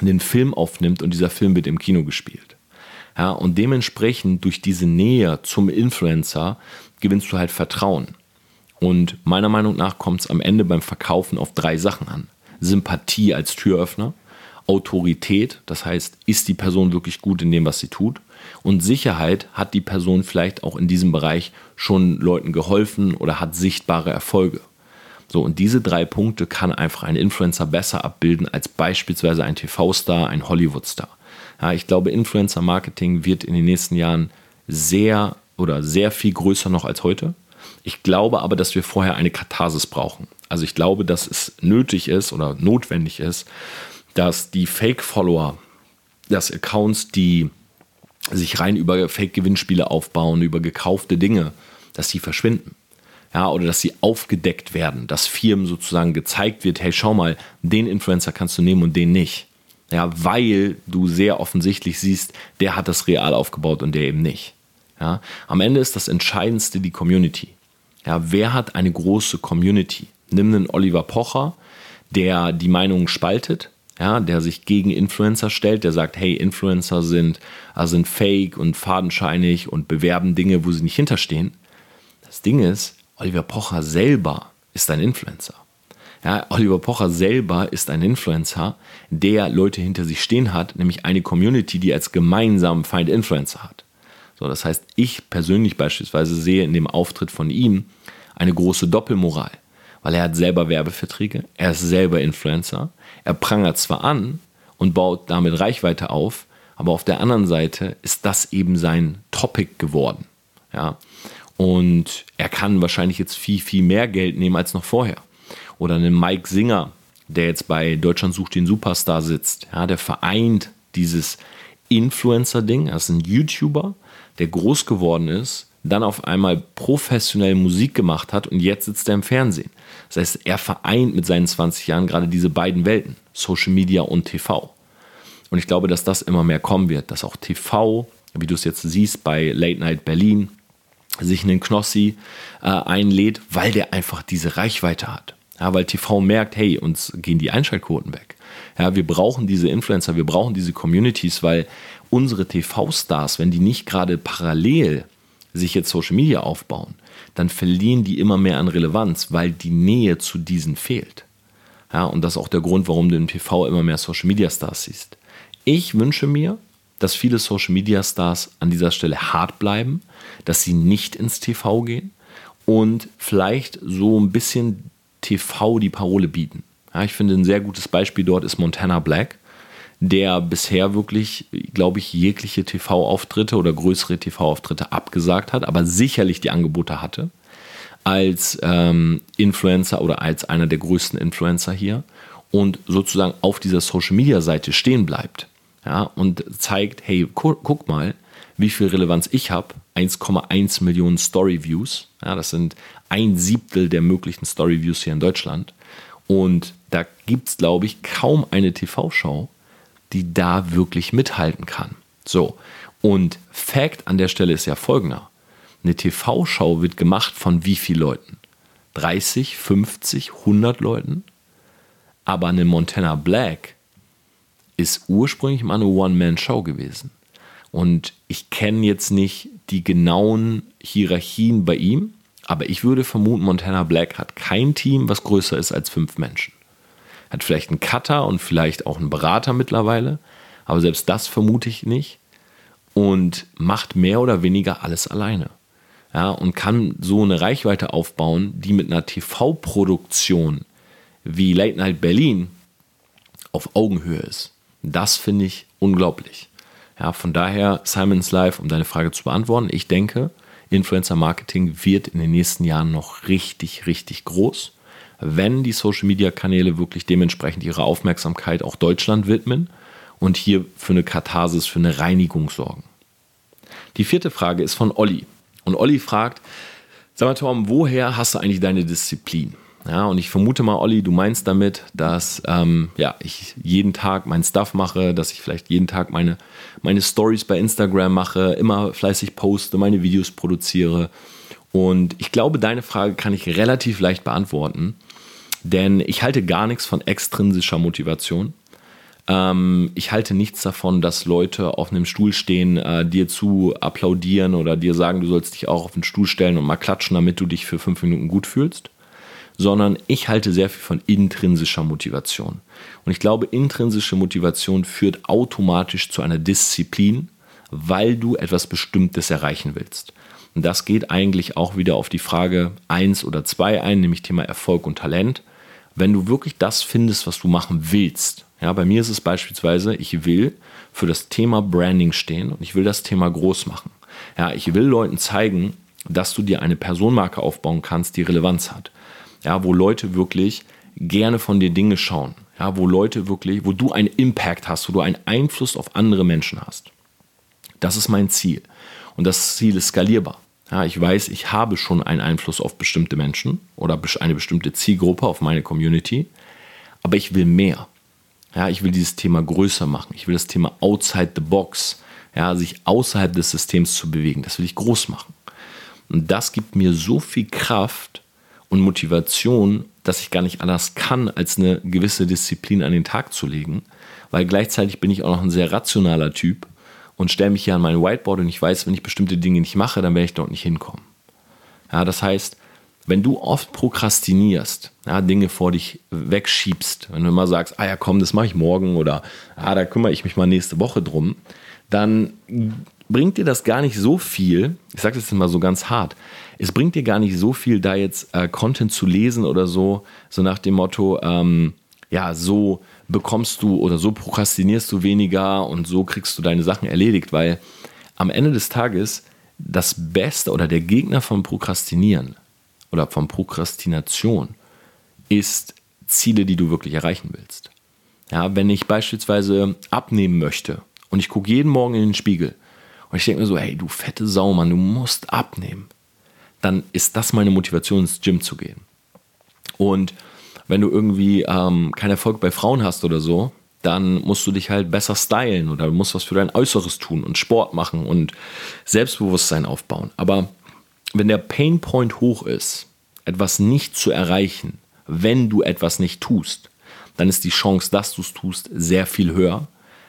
den Film aufnimmt und dieser Film wird im Kino gespielt. Ja, und dementsprechend durch diese Nähe zum Influencer gewinnst du halt Vertrauen. Und meiner Meinung nach kommt es am Ende beim Verkaufen auf drei Sachen an. Sympathie als Türöffner, Autorität, das heißt, ist die Person wirklich gut in dem, was sie tut? Und Sicherheit, hat die Person vielleicht auch in diesem Bereich schon Leuten geholfen oder hat sichtbare Erfolge? So, und diese drei Punkte kann einfach ein Influencer besser abbilden als beispielsweise ein TV-Star, ein Hollywood-Star. Ja, ich glaube, Influencer-Marketing wird in den nächsten Jahren sehr oder sehr viel größer noch als heute. Ich glaube aber, dass wir vorher eine Katharsis brauchen. Also ich glaube, dass es nötig ist oder notwendig ist, dass die Fake-Follower, dass Accounts, die sich rein über Fake-Gewinnspiele aufbauen, über gekaufte Dinge, dass sie verschwinden. Ja, oder dass sie aufgedeckt werden, dass Firmen sozusagen gezeigt wird, hey, schau mal, den Influencer kannst du nehmen und den nicht. Ja, weil du sehr offensichtlich siehst, der hat das real aufgebaut und der eben nicht. Ja, am Ende ist das Entscheidendste die Community. Ja, wer hat eine große Community? Nimm einen Oliver Pocher, der die Meinungen spaltet, ja, der sich gegen Influencer stellt, der sagt, hey, Influencer sind, äh, sind fake und fadenscheinig und bewerben Dinge, wo sie nicht hinterstehen. Das Ding ist, Oliver Pocher selber ist ein Influencer. Ja, Oliver Pocher selber ist ein Influencer, der Leute hinter sich stehen hat, nämlich eine Community, die als gemeinsamen Feind Influencer hat. So, das heißt, ich persönlich beispielsweise sehe in dem Auftritt von ihm eine große Doppelmoral weil er hat selber Werbeverträge, er ist selber Influencer, er prangert zwar an und baut damit Reichweite auf, aber auf der anderen Seite ist das eben sein Topic geworden. Ja? Und er kann wahrscheinlich jetzt viel, viel mehr Geld nehmen als noch vorher. Oder einen Mike Singer, der jetzt bei Deutschland sucht den Superstar sitzt, ja, der vereint dieses Influencer-Ding, er ist ein YouTuber, der groß geworden ist, dann auf einmal professionell Musik gemacht hat und jetzt sitzt er im Fernsehen. Das heißt, er vereint mit seinen 20 Jahren gerade diese beiden Welten, Social Media und TV. Und ich glaube, dass das immer mehr kommen wird, dass auch TV, wie du es jetzt siehst bei Late Night Berlin, sich einen Knossi äh, einlädt, weil der einfach diese Reichweite hat. Ja, weil TV merkt, hey, uns gehen die Einschaltquoten weg. Ja, wir brauchen diese Influencer, wir brauchen diese Communities, weil unsere TV-Stars, wenn die nicht gerade parallel sich jetzt Social Media aufbauen, dann verlieren die immer mehr an Relevanz, weil die Nähe zu diesen fehlt. Ja, und das ist auch der Grund, warum du im TV immer mehr Social Media Stars siehst. Ich wünsche mir, dass viele Social Media Stars an dieser Stelle hart bleiben, dass sie nicht ins TV gehen und vielleicht so ein bisschen TV die Parole bieten. Ja, ich finde, ein sehr gutes Beispiel dort ist Montana Black der bisher wirklich, glaube ich, jegliche TV-Auftritte oder größere TV-Auftritte abgesagt hat, aber sicherlich die Angebote hatte als ähm, Influencer oder als einer der größten Influencer hier und sozusagen auf dieser Social-Media-Seite stehen bleibt ja, und zeigt, hey, gu guck mal, wie viel Relevanz ich habe. 1,1 Millionen Story-Views. Ja, das sind ein Siebtel der möglichen Story-Views hier in Deutschland. Und da gibt es, glaube ich, kaum eine TV-Show, die da wirklich mithalten kann. So, und Fact an der Stelle ist ja folgender. Eine TV-Show wird gemacht von wie vielen Leuten? 30, 50, 100 Leuten? Aber eine Montana Black ist ursprünglich mal eine One-Man-Show gewesen. Und ich kenne jetzt nicht die genauen Hierarchien bei ihm, aber ich würde vermuten, Montana Black hat kein Team, was größer ist als fünf Menschen hat vielleicht einen Cutter und vielleicht auch einen Berater mittlerweile, aber selbst das vermute ich nicht und macht mehr oder weniger alles alleine. Ja, und kann so eine Reichweite aufbauen, die mit einer TV-Produktion wie Late Night Berlin auf Augenhöhe ist. Das finde ich unglaublich. Ja, von daher Simons Live, um deine Frage zu beantworten, ich denke, Influencer Marketing wird in den nächsten Jahren noch richtig, richtig groß wenn die Social-Media-Kanäle wirklich dementsprechend ihre Aufmerksamkeit auch Deutschland widmen und hier für eine Katharsis, für eine Reinigung sorgen. Die vierte Frage ist von Olli. Und Olli fragt, sag mal Tom, woher hast du eigentlich deine Disziplin? Ja, und ich vermute mal, Olli, du meinst damit, dass ähm, ja, ich jeden Tag meinen Stuff mache, dass ich vielleicht jeden Tag meine, meine Stories bei Instagram mache, immer fleißig poste, meine Videos produziere. Und ich glaube, deine Frage kann ich relativ leicht beantworten, denn ich halte gar nichts von extrinsischer Motivation. Ähm, ich halte nichts davon, dass Leute auf einem Stuhl stehen, äh, dir zu applaudieren oder dir sagen, du sollst dich auch auf den Stuhl stellen und mal klatschen, damit du dich für fünf Minuten gut fühlst. Sondern ich halte sehr viel von intrinsischer Motivation. Und ich glaube, intrinsische Motivation führt automatisch zu einer Disziplin, weil du etwas Bestimmtes erreichen willst. Und das geht eigentlich auch wieder auf die Frage 1 oder 2 ein, nämlich Thema Erfolg und Talent. Wenn du wirklich das findest, was du machen willst, ja, bei mir ist es beispielsweise, ich will für das Thema Branding stehen und ich will das Thema groß machen. Ja, ich will Leuten zeigen, dass du dir eine Personenmarke aufbauen kannst, die Relevanz hat. Ja, wo Leute wirklich gerne von dir Dinge schauen. Ja, wo Leute wirklich, wo du einen Impact hast, wo du einen Einfluss auf andere Menschen hast. Das ist mein Ziel. Und das Ziel ist skalierbar. Ja, ich weiß, ich habe schon einen Einfluss auf bestimmte Menschen oder eine bestimmte Zielgruppe, auf meine Community, aber ich will mehr. Ja, ich will dieses Thema größer machen. Ich will das Thema outside the box, ja, sich außerhalb des Systems zu bewegen. Das will ich groß machen. Und das gibt mir so viel Kraft und Motivation, dass ich gar nicht anders kann, als eine gewisse Disziplin an den Tag zu legen. Weil gleichzeitig bin ich auch noch ein sehr rationaler Typ und stelle mich hier an mein Whiteboard und ich weiß, wenn ich bestimmte Dinge nicht mache, dann werde ich dort nicht hinkommen. Ja, das heißt, wenn du oft prokrastinierst, ja, Dinge vor dich wegschiebst, wenn du immer sagst, ah ja, komm, das mache ich morgen oder ah, da kümmere ich mich mal nächste Woche drum, dann bringt dir das gar nicht so viel, ich sage das jetzt mal so ganz hart, es bringt dir gar nicht so viel, da jetzt äh, Content zu lesen oder so, so nach dem Motto, ähm, ja, so bekommst du oder so prokrastinierst du weniger und so kriegst du deine Sachen erledigt, weil am Ende des Tages das Beste oder der Gegner vom Prokrastinieren oder von Prokrastination ist Ziele, die du wirklich erreichen willst. Ja, wenn ich beispielsweise abnehmen möchte und ich gucke jeden Morgen in den Spiegel und ich denke mir so, hey, du fette Sau, Mann, du musst abnehmen, dann ist das meine Motivation, ins Gym zu gehen. Und wenn du irgendwie ähm, keinen Erfolg bei Frauen hast oder so, dann musst du dich halt besser stylen oder du musst was für dein Äußeres tun und Sport machen und Selbstbewusstsein aufbauen. Aber wenn der Painpoint hoch ist, etwas nicht zu erreichen, wenn du etwas nicht tust, dann ist die Chance, dass du es tust, sehr viel höher,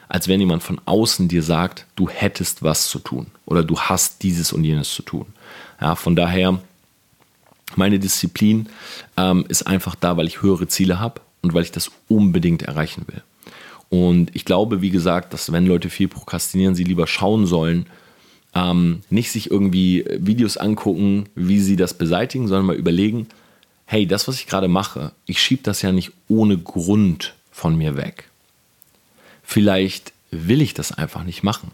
als wenn jemand von außen dir sagt, du hättest was zu tun oder du hast dieses und jenes zu tun. Ja, von daher, meine Disziplin ähm, ist einfach da, weil ich höhere Ziele habe und weil ich das unbedingt erreichen will. Und ich glaube, wie gesagt, dass wenn Leute viel prokrastinieren, sie lieber schauen sollen, ähm, nicht sich irgendwie Videos angucken, wie sie das beseitigen, sondern mal überlegen, hey, das, was ich gerade mache, ich schiebe das ja nicht ohne Grund von mir weg. Vielleicht will ich das einfach nicht machen.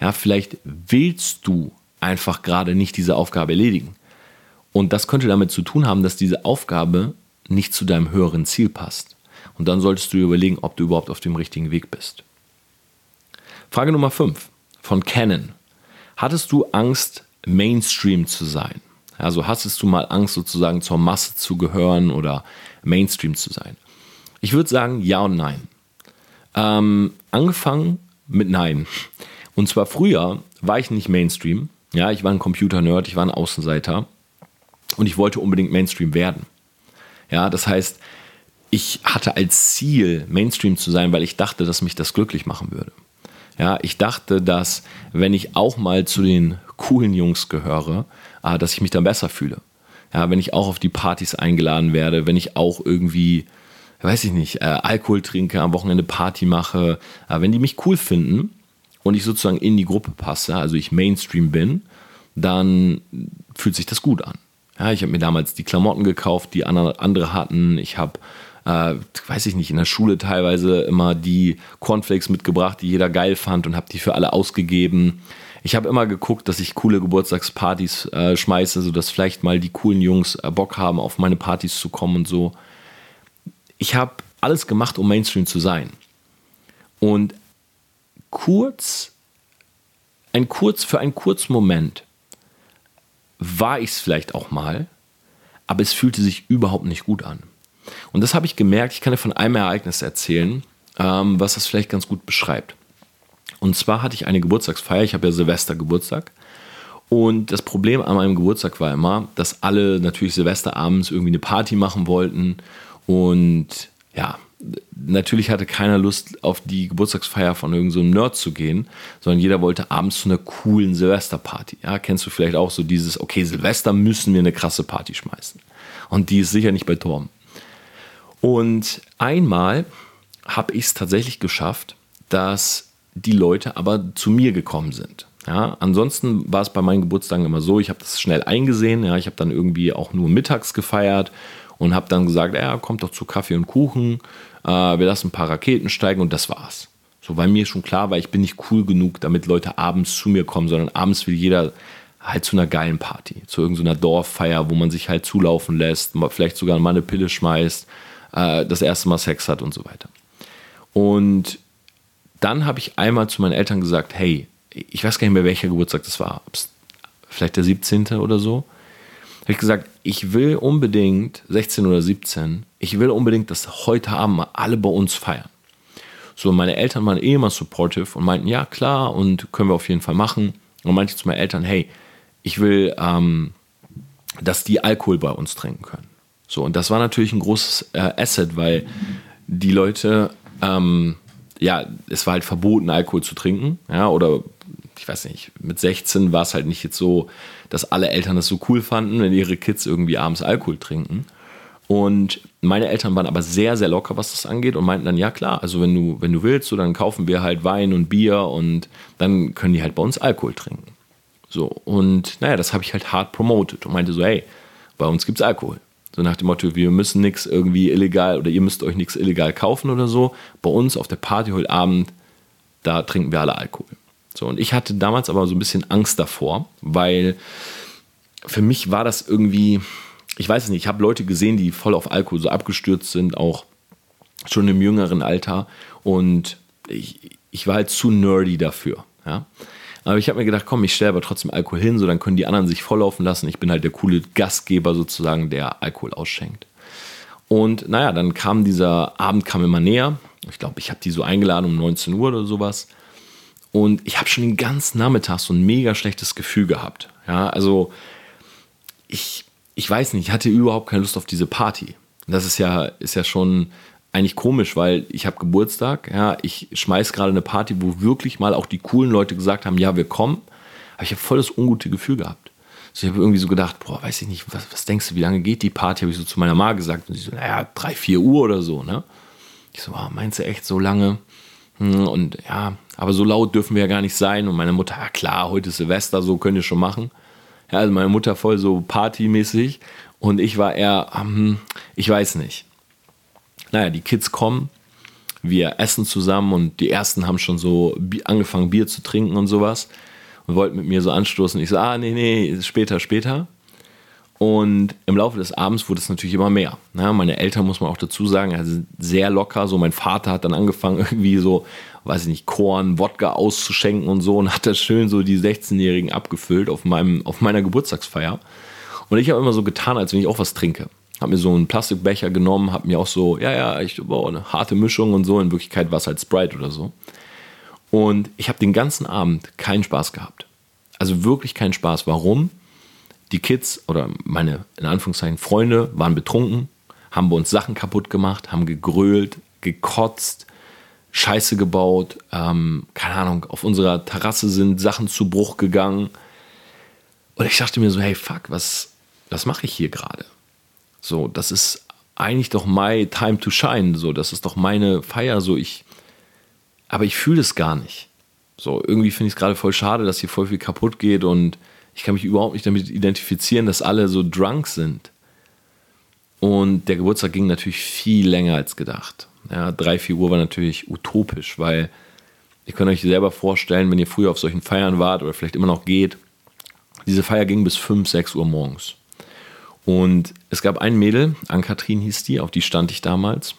Ja, vielleicht willst du einfach gerade nicht diese Aufgabe erledigen. Und das könnte damit zu tun haben, dass diese Aufgabe nicht zu deinem höheren Ziel passt. Und dann solltest du überlegen, ob du überhaupt auf dem richtigen Weg bist. Frage Nummer 5 von Canon. Hattest du Angst, Mainstream zu sein? Also hattest du mal Angst, sozusagen zur Masse zu gehören oder Mainstream zu sein? Ich würde sagen, ja und nein. Ähm, angefangen mit Nein. Und zwar früher war ich nicht Mainstream. Ja, ich war ein Computer-Nerd, ich war ein Außenseiter und ich wollte unbedingt Mainstream werden. Ja, das heißt, ich hatte als Ziel, Mainstream zu sein, weil ich dachte, dass mich das glücklich machen würde. Ja, ich dachte, dass wenn ich auch mal zu den coolen Jungs gehöre, äh, dass ich mich dann besser fühle. Ja, wenn ich auch auf die Partys eingeladen werde, wenn ich auch irgendwie, weiß ich nicht, äh, Alkohol trinke, am Wochenende Party mache, äh, wenn die mich cool finden und ich sozusagen in die Gruppe passe, also ich Mainstream bin, dann fühlt sich das gut an. Ja, ich habe mir damals die Klamotten gekauft, die andere hatten. Ich habe äh, weiß ich nicht, in der Schule teilweise immer die Cornflakes mitgebracht, die jeder geil fand und habe die für alle ausgegeben. Ich habe immer geguckt, dass ich coole Geburtstagspartys äh, schmeiße, sodass vielleicht mal die coolen Jungs äh, Bock haben, auf meine Partys zu kommen und so. Ich habe alles gemacht, um Mainstream zu sein. Und kurz, ein kurz, für einen kurzen Moment war ich es vielleicht auch mal, aber es fühlte sich überhaupt nicht gut an. Und das habe ich gemerkt, ich kann dir von einem Ereignis erzählen, ähm, was das vielleicht ganz gut beschreibt. Und zwar hatte ich eine Geburtstagsfeier, ich habe ja Silvester Geburtstag. Und das Problem an meinem Geburtstag war immer, dass alle natürlich Silvesterabends irgendwie eine Party machen wollten. Und ja, natürlich hatte keiner Lust, auf die Geburtstagsfeier von irgendeinem so Nerd zu gehen, sondern jeder wollte abends zu einer coolen Silvesterparty. Ja, kennst du vielleicht auch so dieses, okay, Silvester müssen wir eine krasse Party schmeißen. Und die ist sicher nicht bei Torben. Und einmal habe ich es tatsächlich geschafft, dass die Leute aber zu mir gekommen sind. Ja, ansonsten war es bei meinen Geburtstagen immer so, ich habe das schnell eingesehen. Ja, ich habe dann irgendwie auch nur mittags gefeiert und habe dann gesagt, ja, kommt doch zu Kaffee und Kuchen, äh, wir lassen ein paar Raketen steigen und das war's. So, weil mir schon klar war, ich bin nicht cool genug, damit Leute abends zu mir kommen, sondern abends will jeder halt zu einer geilen Party, zu irgendeiner Dorffeier, wo man sich halt zulaufen lässt, vielleicht sogar mal eine Pille schmeißt, äh, das erste Mal Sex hat und so weiter. Und dann habe ich einmal zu meinen Eltern gesagt, hey, ich weiß gar nicht mehr, welcher Geburtstag das war, vielleicht der 17. oder so, habe ich gesagt, ich will unbedingt, 16 oder 17, ich will unbedingt, dass heute Abend mal alle bei uns feiern. So, meine Eltern waren eh immer supportive und meinten, ja klar, und können wir auf jeden Fall machen. Und meinte zu meinen Eltern, hey, ich will, ähm, dass die Alkohol bei uns trinken können. So, und das war natürlich ein großes äh, Asset, weil die Leute, ähm, ja, es war halt verboten, Alkohol zu trinken, ja, oder ich weiß nicht, mit 16 war es halt nicht jetzt so, dass alle Eltern das so cool fanden, wenn ihre Kids irgendwie abends Alkohol trinken. Und meine Eltern waren aber sehr, sehr locker, was das angeht und meinten dann, ja klar, also wenn du, wenn du willst, so, dann kaufen wir halt Wein und Bier und dann können die halt bei uns Alkohol trinken. So, und naja, das habe ich halt hart promoted und meinte so, hey, bei uns gibt es Alkohol. So nach dem Motto, wir müssen nichts irgendwie illegal oder ihr müsst euch nichts illegal kaufen oder so. Bei uns auf der Party heute Abend, da trinken wir alle Alkohol. So, und ich hatte damals aber so ein bisschen Angst davor, weil für mich war das irgendwie, ich weiß es nicht, ich habe Leute gesehen, die voll auf Alkohol so abgestürzt sind, auch schon im jüngeren Alter. Und ich, ich war halt zu nerdy dafür. Ja? Aber ich habe mir gedacht, komm, ich stelle aber trotzdem Alkohol hin, so dann können die anderen sich volllaufen lassen. Ich bin halt der coole Gastgeber sozusagen, der Alkohol ausschenkt. Und naja, dann kam dieser Abend kam immer näher. Ich glaube, ich habe die so eingeladen um 19 Uhr oder sowas. Und ich habe schon den ganzen Nachmittag so ein mega schlechtes Gefühl gehabt. Ja, also ich, ich weiß nicht, ich hatte überhaupt keine Lust auf diese Party. Das ist ja, ist ja schon eigentlich komisch, weil ich habe Geburtstag, ja, ich schmeiß gerade eine Party, wo wirklich mal auch die coolen Leute gesagt haben, ja, wir kommen. Aber ich habe voll das ungute Gefühl gehabt. Also ich habe irgendwie so gedacht, boah, weiß ich nicht, was, was denkst du, wie lange geht die Party? Habe ich so zu meiner Mama gesagt. Und sie so, naja, drei, vier Uhr oder so, ne? Ich so, oh, meinst du echt so lange? Hm, und ja, aber so laut dürfen wir ja gar nicht sein. Und meine Mutter, ja klar, heute ist Silvester, so könnt ihr schon machen. Ja, also meine Mutter voll so partymäßig. Und ich war eher, hm, ich weiß nicht. Naja, die Kids kommen, wir essen zusammen und die ersten haben schon so angefangen, Bier zu trinken und sowas. Und wollten mit mir so anstoßen. Ich so, ah, nee, nee, später, später. Und im Laufe des Abends wurde es natürlich immer mehr. Ja, meine Eltern, muss man auch dazu sagen, also sehr locker. So, mein Vater hat dann angefangen, irgendwie so, weiß ich nicht, Korn, Wodka auszuschenken und so und hat das schön so die 16-Jährigen abgefüllt auf, meinem, auf meiner Geburtstagsfeier. Und ich habe immer so getan, als wenn ich auch was trinke. Habe mir so einen Plastikbecher genommen, habe mir auch so, ja, ja, ich wow, eine harte Mischung und so. In Wirklichkeit war es halt Sprite oder so. Und ich habe den ganzen Abend keinen Spaß gehabt. Also wirklich keinen Spaß. Warum? die Kids oder meine in Anführungszeichen Freunde waren betrunken, haben bei uns Sachen kaputt gemacht, haben gegrölt, gekotzt, Scheiße gebaut, ähm, keine Ahnung, auf unserer Terrasse sind Sachen zu Bruch gegangen. Und ich dachte mir so, hey, fuck, was, was mache ich hier gerade? So, das ist eigentlich doch my time to shine, so, das ist doch meine Feier, so, ich, aber ich fühle es gar nicht. So, irgendwie finde ich es gerade voll schade, dass hier voll viel kaputt geht und ich kann mich überhaupt nicht damit identifizieren, dass alle so drunk sind. Und der Geburtstag ging natürlich viel länger als gedacht. Ja, drei, vier Uhr war natürlich utopisch, weil ihr könnt euch selber vorstellen, wenn ihr früher auf solchen Feiern wart oder vielleicht immer noch geht, diese Feier ging bis 5, 6 Uhr morgens. Und es gab ein Mädel, Ann-Kathrin hieß die, auf die stand ich damals.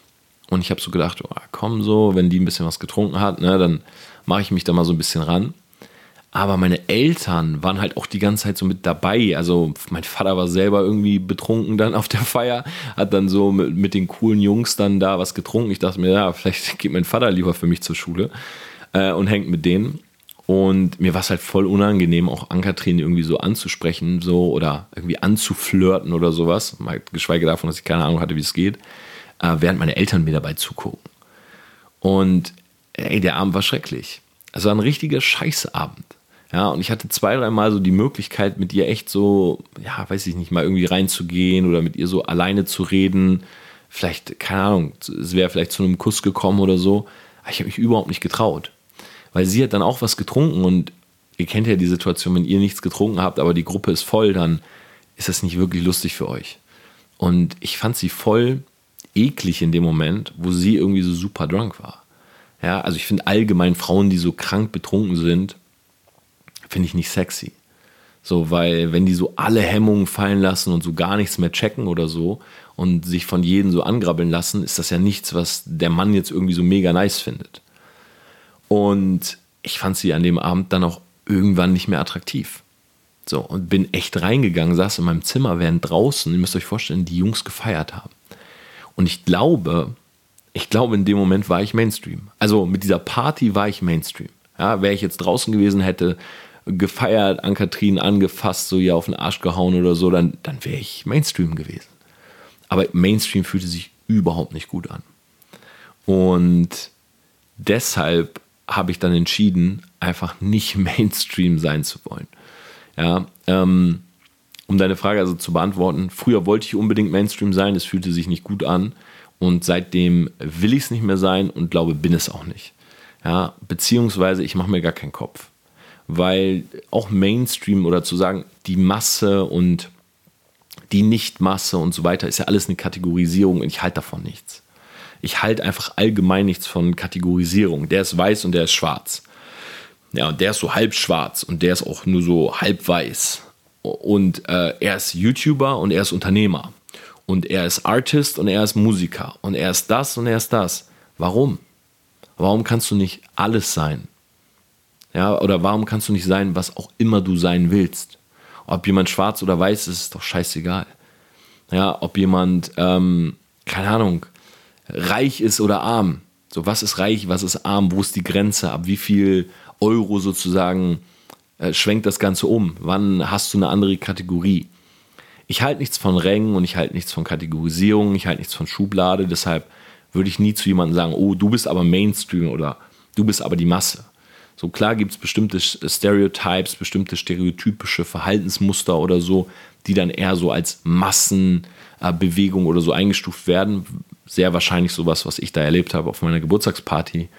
Und ich habe so gedacht, oh, komm so, wenn die ein bisschen was getrunken hat, ne, dann mache ich mich da mal so ein bisschen ran. Aber meine Eltern waren halt auch die ganze Zeit so mit dabei. Also mein Vater war selber irgendwie betrunken dann auf der Feier, hat dann so mit, mit den coolen Jungs dann da was getrunken. Ich dachte mir, ja, vielleicht geht mein Vater lieber für mich zur Schule äh, und hängt mit denen. Und mir war es halt voll unangenehm, auch Ankatrin irgendwie so anzusprechen, so oder irgendwie anzuflirten oder sowas. Mal geschweige davon, dass ich keine Ahnung hatte, wie es geht. äh, während meine Eltern mir dabei zugucken. Und ey, der Abend war schrecklich. Es war ein richtiger Scheißabend. Ja, und ich hatte zwei, dreimal so die Möglichkeit, mit ihr echt so, ja, weiß ich nicht, mal irgendwie reinzugehen oder mit ihr so alleine zu reden. Vielleicht, keine Ahnung, es wäre vielleicht zu einem Kuss gekommen oder so. Aber ich habe mich überhaupt nicht getraut. Weil sie hat dann auch was getrunken und ihr kennt ja die Situation, wenn ihr nichts getrunken habt, aber die Gruppe ist voll, dann ist das nicht wirklich lustig für euch. Und ich fand sie voll eklig in dem Moment, wo sie irgendwie so super drunk war. Ja, also ich finde allgemein Frauen, die so krank betrunken sind, finde ich nicht sexy. So, weil wenn die so alle Hemmungen fallen lassen und so gar nichts mehr checken oder so und sich von jedem so angrabbeln lassen, ist das ja nichts, was der Mann jetzt irgendwie so mega nice findet. Und ich fand sie an dem Abend dann auch irgendwann nicht mehr attraktiv. So, und bin echt reingegangen, saß in meinem Zimmer, während draußen, ihr müsst euch vorstellen, die Jungs gefeiert haben. Und ich glaube, ich glaube, in dem Moment war ich Mainstream. Also mit dieser Party war ich Mainstream. Ja, wäre ich jetzt draußen gewesen, hätte gefeiert, an Kathrin angefasst, so ihr auf den Arsch gehauen oder so, dann, dann wäre ich Mainstream gewesen. Aber Mainstream fühlte sich überhaupt nicht gut an. Und deshalb habe ich dann entschieden, einfach nicht Mainstream sein zu wollen. Ja, ähm, um deine Frage also zu beantworten, früher wollte ich unbedingt Mainstream sein, es fühlte sich nicht gut an und seitdem will ich es nicht mehr sein und glaube, bin es auch nicht. Ja, beziehungsweise ich mache mir gar keinen Kopf, weil auch Mainstream oder zu sagen, die Masse und die Nichtmasse und so weiter ist ja alles eine Kategorisierung und ich halte davon nichts. Ich halte einfach allgemein nichts von Kategorisierung. Der ist weiß und der ist schwarz. Ja, und der ist so halb schwarz und der ist auch nur so halb weiß. Und äh, er ist YouTuber und er ist Unternehmer. Und er ist Artist und er ist Musiker. Und er ist das und er ist das. Warum? Warum kannst du nicht alles sein? Ja, oder warum kannst du nicht sein, was auch immer du sein willst? Ob jemand schwarz oder weiß ist, ist doch scheißegal. Ja, ob jemand, ähm, keine Ahnung, reich ist oder arm. So, was ist reich, was ist arm, wo ist die Grenze, ab wie viel Euro sozusagen äh, schwenkt das Ganze um? Wann hast du eine andere Kategorie? Ich halte nichts von Rängen und ich halte nichts von Kategorisierung, ich halte nichts von Schublade, deshalb würde ich nie zu jemandem sagen, oh, du bist aber Mainstream oder du bist aber die Masse. So klar gibt es bestimmte Stereotypes, bestimmte stereotypische Verhaltensmuster oder so, die dann eher so als Massenbewegung oder so eingestuft werden. Sehr wahrscheinlich sowas, was ich da erlebt habe auf meiner Geburtstagsparty.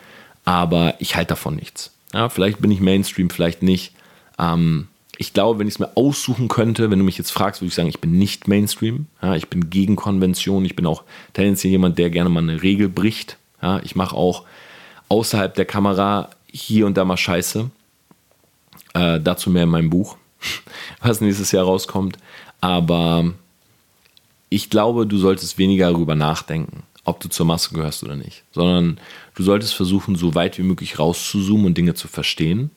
Aber ich halte davon nichts. Ja, vielleicht bin ich Mainstream, vielleicht nicht. Ähm, ich glaube, wenn ich es mir aussuchen könnte, wenn du mich jetzt fragst, würde ich sagen, ich bin nicht Mainstream. Ja, ich bin gegen Konvention. Ich bin auch tendenziell jemand, der gerne mal eine Regel bricht. Ja, ich mache auch außerhalb der Kamera hier und da mal Scheiße. Äh, dazu mehr in meinem Buch, was nächstes Jahr rauskommt. Aber ich glaube, du solltest weniger darüber nachdenken, ob du zur Masse gehörst oder nicht, sondern du solltest versuchen, so weit wie möglich rauszuzoomen und Dinge zu verstehen.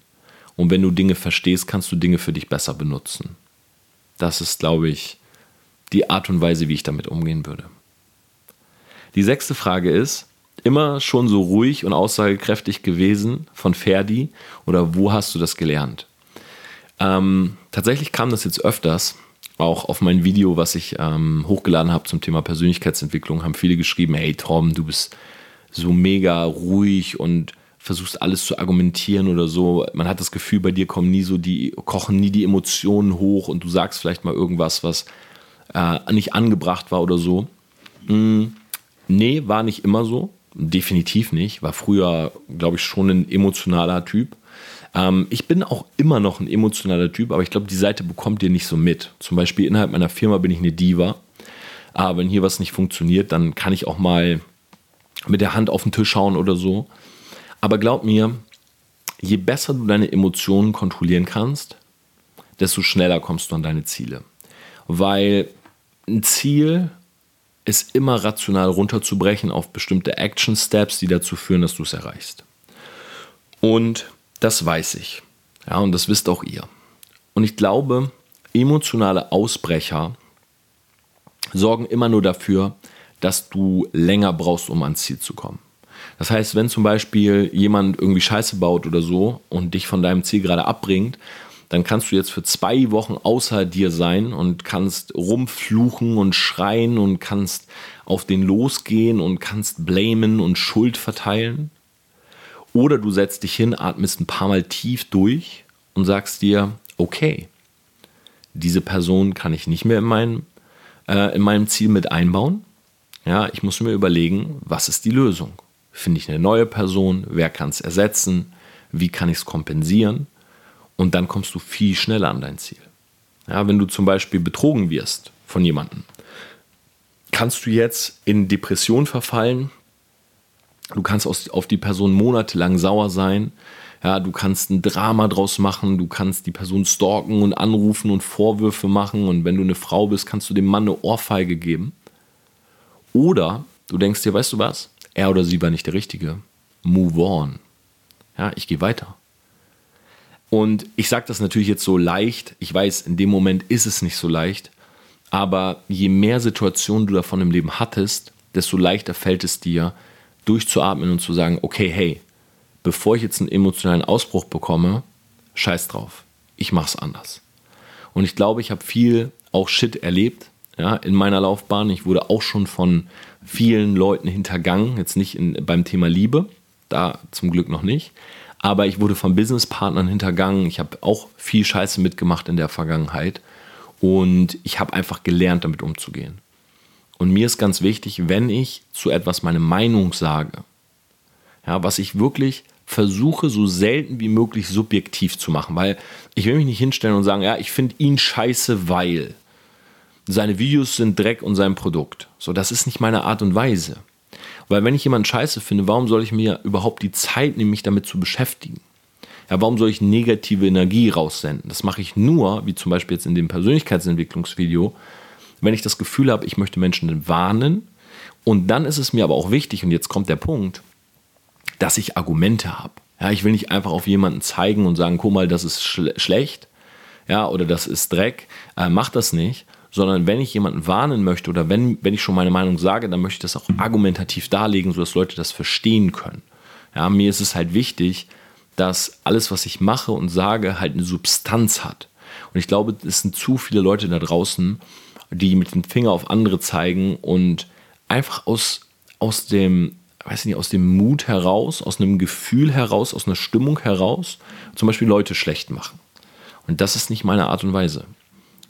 Und wenn du Dinge verstehst, kannst du Dinge für dich besser benutzen. Das ist, glaube ich, die Art und Weise, wie ich damit umgehen würde. Die sechste Frage ist, immer schon so ruhig und aussagekräftig gewesen von Ferdi oder wo hast du das gelernt? Ähm, tatsächlich kam das jetzt öfters, auch auf mein Video, was ich ähm, hochgeladen habe zum Thema Persönlichkeitsentwicklung, haben viele geschrieben, hey Tom, du bist so mega ruhig und versuchst alles zu argumentieren oder so. Man hat das Gefühl, bei dir kommen nie so die, kochen nie die Emotionen hoch und du sagst vielleicht mal irgendwas, was äh, nicht angebracht war oder so. Mm, nee, war nicht immer so. Definitiv nicht. War früher, glaube ich, schon ein emotionaler Typ. Ähm, ich bin auch immer noch ein emotionaler Typ, aber ich glaube, die Seite bekommt ihr nicht so mit. Zum Beispiel innerhalb meiner Firma bin ich eine Diva. Aber wenn hier was nicht funktioniert, dann kann ich auch mal mit der Hand auf den Tisch schauen oder so. Aber glaub mir, je besser du deine Emotionen kontrollieren kannst, desto schneller kommst du an deine Ziele. Weil ein Ziel ist immer rational runterzubrechen auf bestimmte Action Steps, die dazu führen, dass du es erreichst. Und das weiß ich. Ja, und das wisst auch ihr. Und ich glaube, emotionale Ausbrecher sorgen immer nur dafür, dass du länger brauchst, um ans Ziel zu kommen. Das heißt, wenn zum Beispiel jemand irgendwie Scheiße baut oder so und dich von deinem Ziel gerade abbringt, dann kannst du jetzt für zwei Wochen außer dir sein und kannst rumfluchen und schreien und kannst auf den losgehen und kannst blamen und Schuld verteilen. Oder du setzt dich hin, atmest ein paar Mal tief durch und sagst dir, okay, diese Person kann ich nicht mehr in, mein, äh, in meinem Ziel mit einbauen. Ja, ich muss mir überlegen, was ist die Lösung? Finde ich eine neue Person? Wer kann es ersetzen? Wie kann ich es kompensieren? Und dann kommst du viel schneller an dein Ziel. Ja, wenn du zum Beispiel betrogen wirst von jemandem, kannst du jetzt in Depression verfallen. Du kannst auf die Person monatelang sauer sein. Ja, du kannst ein Drama draus machen, du kannst die Person stalken und anrufen und Vorwürfe machen und wenn du eine Frau bist, kannst du dem Mann eine Ohrfeige geben. Oder du denkst dir, weißt du was? Er oder sie war nicht der Richtige. Move on. Ja, ich gehe weiter. Und ich sage das natürlich jetzt so leicht. Ich weiß, in dem Moment ist es nicht so leicht. Aber je mehr Situationen du davon im Leben hattest, desto leichter fällt es dir, durchzuatmen und zu sagen, okay, hey, bevor ich jetzt einen emotionalen Ausbruch bekomme, scheiß drauf. Ich mach's anders. Und ich glaube, ich habe viel auch Shit erlebt ja, in meiner Laufbahn. Ich wurde auch schon von vielen Leuten hintergangen, jetzt nicht in, beim Thema Liebe, da zum Glück noch nicht. Aber ich wurde von Businesspartnern hintergangen. Ich habe auch viel Scheiße mitgemacht in der Vergangenheit. Und ich habe einfach gelernt, damit umzugehen. Und mir ist ganz wichtig, wenn ich zu etwas meine Meinung sage, ja, was ich wirklich versuche, so selten wie möglich subjektiv zu machen, weil ich will mich nicht hinstellen und sagen, ja, ich finde ihn scheiße, weil seine Videos sind Dreck und sein Produkt. So, das ist nicht meine Art und Weise. Weil wenn ich jemanden scheiße finde, warum soll ich mir überhaupt die Zeit nehmen, mich damit zu beschäftigen? Ja, warum soll ich negative Energie raussenden? Das mache ich nur, wie zum Beispiel jetzt in dem Persönlichkeitsentwicklungsvideo, wenn ich das Gefühl habe, ich möchte Menschen warnen. Und dann ist es mir aber auch wichtig, und jetzt kommt der Punkt, dass ich Argumente habe. Ja, ich will nicht einfach auf jemanden zeigen und sagen, guck mal, das ist schl schlecht, ja, oder das ist Dreck, äh, mach das nicht, sondern wenn ich jemanden warnen möchte oder wenn, wenn ich schon meine Meinung sage, dann möchte ich das auch argumentativ darlegen, sodass Leute das verstehen können. Ja, mir ist es halt wichtig, dass alles, was ich mache und sage, halt eine Substanz hat. Und ich glaube, es sind zu viele Leute da draußen, die mit dem Finger auf andere zeigen und einfach aus, aus dem, weiß nicht, aus dem Mut heraus, aus einem Gefühl heraus, aus einer Stimmung heraus, zum Beispiel Leute schlecht machen. Und das ist nicht meine Art und Weise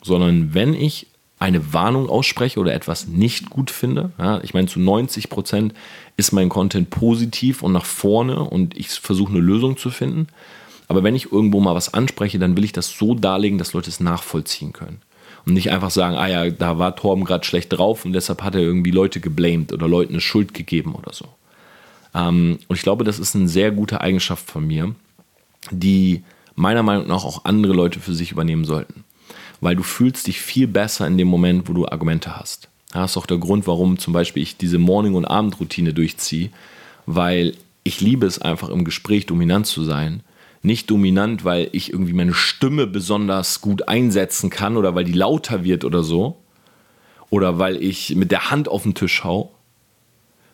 sondern wenn ich eine Warnung ausspreche oder etwas nicht gut finde, ja, ich meine zu 90 Prozent ist mein Content positiv und nach vorne und ich versuche eine Lösung zu finden. Aber wenn ich irgendwo mal was anspreche, dann will ich das so darlegen, dass Leute es nachvollziehen können. Und nicht einfach sagen, ah ja, da war Torben gerade schlecht drauf und deshalb hat er irgendwie Leute geblamed oder Leuten eine Schuld gegeben oder so. Ähm, und ich glaube, das ist eine sehr gute Eigenschaft von mir, die meiner Meinung nach auch andere Leute für sich übernehmen sollten weil du fühlst dich viel besser in dem Moment, wo du Argumente hast. Das ist auch der Grund, warum zum Beispiel ich diese Morning- und Abendroutine durchziehe, weil ich liebe es einfach im Gespräch dominant zu sein. Nicht dominant, weil ich irgendwie meine Stimme besonders gut einsetzen kann oder weil die lauter wird oder so. Oder weil ich mit der Hand auf den Tisch hau.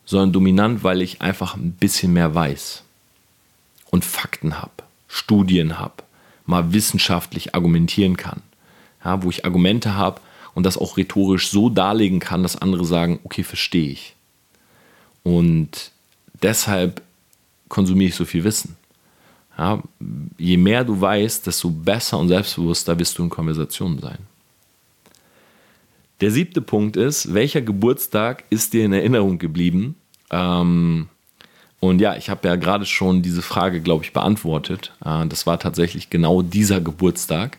Sondern dominant, weil ich einfach ein bisschen mehr weiß. Und Fakten habe, Studien habe, mal wissenschaftlich argumentieren kann ja, wo ich Argumente habe und das auch rhetorisch so darlegen kann, dass andere sagen, okay, verstehe ich. Und deshalb konsumiere ich so viel Wissen. Ja, je mehr du weißt, desto besser und selbstbewusster wirst du in Konversationen sein. Der siebte Punkt ist, welcher Geburtstag ist dir in Erinnerung geblieben? Ähm, und ja, ich habe ja gerade schon diese Frage, glaube ich, beantwortet. Äh, das war tatsächlich genau dieser Geburtstag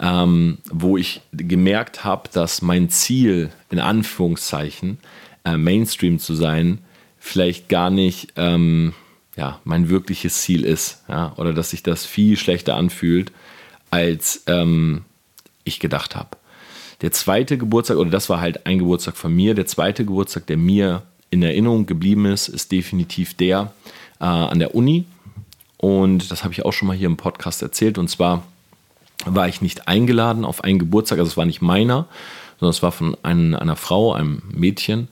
ähm, wo ich gemerkt habe, dass mein Ziel, in Anführungszeichen, äh, Mainstream zu sein, vielleicht gar nicht ähm, ja, mein wirkliches Ziel ist. Ja? Oder dass sich das viel schlechter anfühlt, als ähm, ich gedacht habe. Der zweite Geburtstag, oder das war halt ein Geburtstag von mir, der zweite Geburtstag, der mir in Erinnerung geblieben ist, ist definitiv der äh, an der Uni. Und das habe ich auch schon mal hier im Podcast erzählt. Und zwar war ich nicht eingeladen auf einen Geburtstag, also es war nicht meiner, sondern es war von einem, einer Frau, einem Mädchen,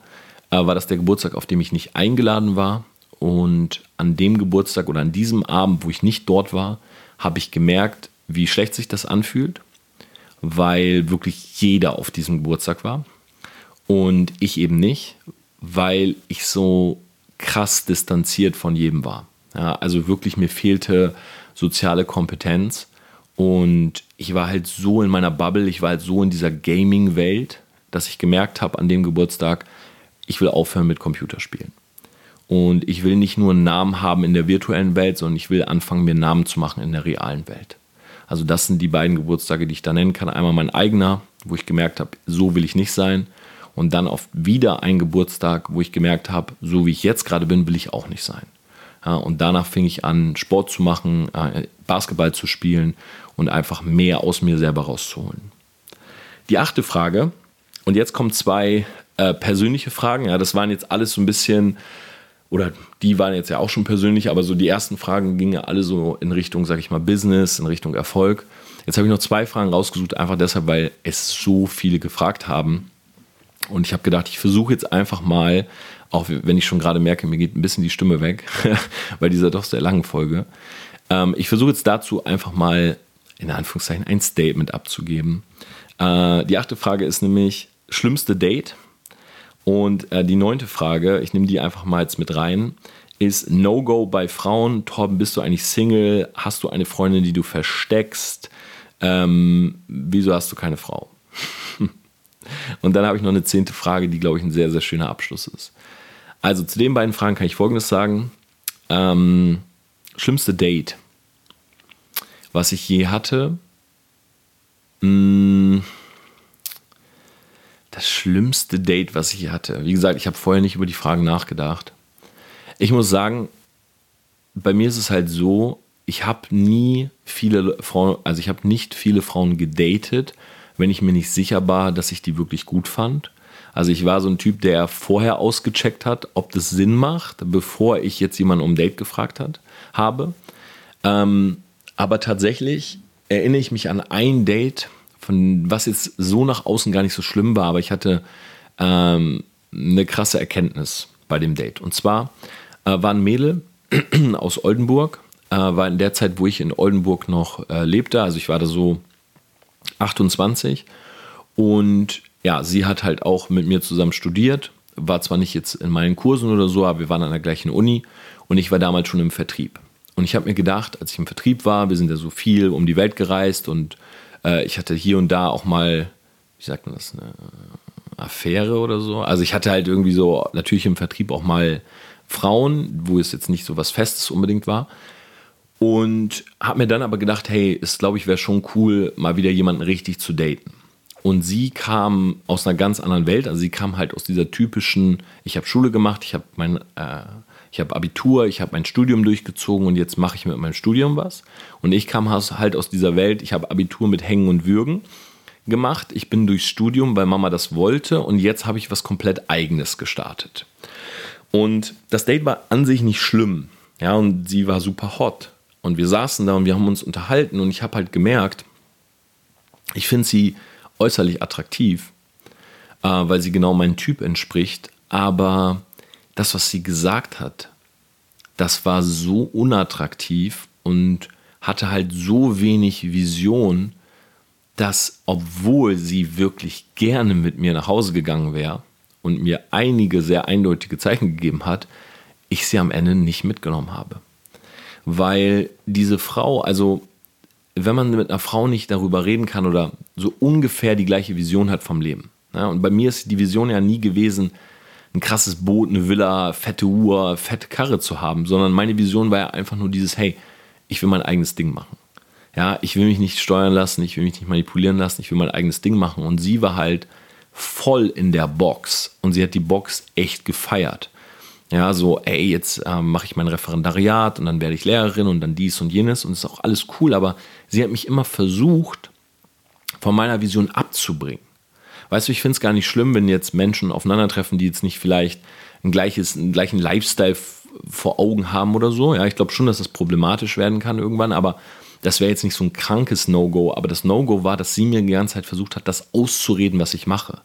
äh, war das der Geburtstag, auf dem ich nicht eingeladen war. Und an dem Geburtstag oder an diesem Abend, wo ich nicht dort war, habe ich gemerkt, wie schlecht sich das anfühlt, weil wirklich jeder auf diesem Geburtstag war und ich eben nicht, weil ich so krass distanziert von jedem war. Ja, also wirklich mir fehlte soziale Kompetenz und ich war halt so in meiner Bubble, ich war halt so in dieser Gaming-Welt, dass ich gemerkt habe an dem Geburtstag, ich will aufhören mit Computerspielen. Und ich will nicht nur einen Namen haben in der virtuellen Welt, sondern ich will anfangen, mir Namen zu machen in der realen Welt. Also das sind die beiden Geburtstage, die ich da nennen kann. Einmal mein eigener, wo ich gemerkt habe, so will ich nicht sein. Und dann auf wieder ein Geburtstag, wo ich gemerkt habe, so wie ich jetzt gerade bin, will ich auch nicht sein. Und danach fing ich an, Sport zu machen, äh, Basketball zu spielen und einfach mehr aus mir selber rauszuholen. Die achte Frage, und jetzt kommen zwei äh, persönliche Fragen. Ja, das waren jetzt alles so ein bisschen, oder die waren jetzt ja auch schon persönlich, aber so die ersten Fragen gingen ja alle so in Richtung, sag ich mal, Business, in Richtung Erfolg. Jetzt habe ich noch zwei Fragen rausgesucht, einfach deshalb, weil es so viele gefragt haben. Und ich habe gedacht, ich versuche jetzt einfach mal, auch wenn ich schon gerade merke, mir geht ein bisschen die Stimme weg, bei dieser doch sehr langen Folge. Ähm, ich versuche jetzt dazu einfach mal, in Anführungszeichen, ein Statement abzugeben. Äh, die achte Frage ist nämlich, schlimmste Date. Und äh, die neunte Frage, ich nehme die einfach mal jetzt mit rein, ist No-Go bei Frauen. Torben, bist du eigentlich Single? Hast du eine Freundin, die du versteckst? Ähm, wieso hast du keine Frau? Und dann habe ich noch eine zehnte Frage, die, glaube ich, ein sehr, sehr schöner Abschluss ist. Also zu den beiden Fragen kann ich Folgendes sagen. Ähm, schlimmste Date, was ich je hatte. Mm, das schlimmste Date, was ich hatte. Wie gesagt, ich habe vorher nicht über die Fragen nachgedacht. Ich muss sagen, bei mir ist es halt so, ich habe nie viele Frauen, also ich habe nicht viele Frauen gedatet, wenn ich mir nicht sicher war, dass ich die wirklich gut fand. Also ich war so ein Typ, der vorher ausgecheckt hat, ob das Sinn macht, bevor ich jetzt jemanden um Date gefragt hat, habe. Ähm, aber tatsächlich erinnere ich mich an ein Date, von was jetzt so nach außen gar nicht so schlimm war, aber ich hatte ähm, eine krasse Erkenntnis bei dem Date. Und zwar äh, war ein Mädel aus Oldenburg, äh, war in der Zeit, wo ich in Oldenburg noch äh, lebte, also ich war da so 28 und ja, sie hat halt auch mit mir zusammen studiert, war zwar nicht jetzt in meinen Kursen oder so, aber wir waren an der gleichen Uni und ich war damals schon im Vertrieb. Und ich habe mir gedacht, als ich im Vertrieb war, wir sind ja so viel um die Welt gereist und äh, ich hatte hier und da auch mal, wie sagt man das, eine Affäre oder so. Also ich hatte halt irgendwie so natürlich im Vertrieb auch mal Frauen, wo es jetzt nicht so was Festes unbedingt war. Und habe mir dann aber gedacht, hey, es glaube ich wäre schon cool, mal wieder jemanden richtig zu daten. Und sie kam aus einer ganz anderen Welt. Also sie kam halt aus dieser typischen, ich habe Schule gemacht, ich habe mein äh, ich habe Abitur, ich habe mein Studium durchgezogen und jetzt mache ich mit meinem Studium was. Und ich kam halt aus dieser Welt, ich habe Abitur mit Hängen und Würgen gemacht. Ich bin durchs Studium, weil Mama das wollte und jetzt habe ich was komplett eigenes gestartet. Und das Date war an sich nicht schlimm. Ja, und sie war super hot. Und wir saßen da und wir haben uns unterhalten und ich habe halt gemerkt, ich finde sie äußerlich attraktiv, äh, weil sie genau meinem Typ entspricht. Aber das, was sie gesagt hat, das war so unattraktiv und hatte halt so wenig Vision, dass obwohl sie wirklich gerne mit mir nach Hause gegangen wäre und mir einige sehr eindeutige Zeichen gegeben hat, ich sie am Ende nicht mitgenommen habe. Weil diese Frau, also wenn man mit einer Frau nicht darüber reden kann oder so ungefähr die gleiche Vision hat vom Leben. Ja, und bei mir ist die Vision ja nie gewesen, ein krasses Boot, eine Villa, fette Uhr, fette Karre zu haben, sondern meine Vision war ja einfach nur dieses, hey, ich will mein eigenes Ding machen. Ja, ich will mich nicht steuern lassen, ich will mich nicht manipulieren lassen, ich will mein eigenes Ding machen. Und sie war halt voll in der Box und sie hat die Box echt gefeiert. Ja, so, ey, jetzt äh, mache ich mein Referendariat und dann werde ich Lehrerin und dann dies und jenes und ist auch alles cool, aber sie hat mich immer versucht, von meiner Vision abzubringen. Weißt du, ich finde es gar nicht schlimm, wenn jetzt Menschen aufeinandertreffen, die jetzt nicht vielleicht ein gleiches, einen gleichen Lifestyle vor Augen haben oder so. Ja, ich glaube schon, dass das problematisch werden kann irgendwann, aber das wäre jetzt nicht so ein krankes No-Go. Aber das No-Go war, dass sie mir die ganze Zeit versucht hat, das auszureden, was ich mache.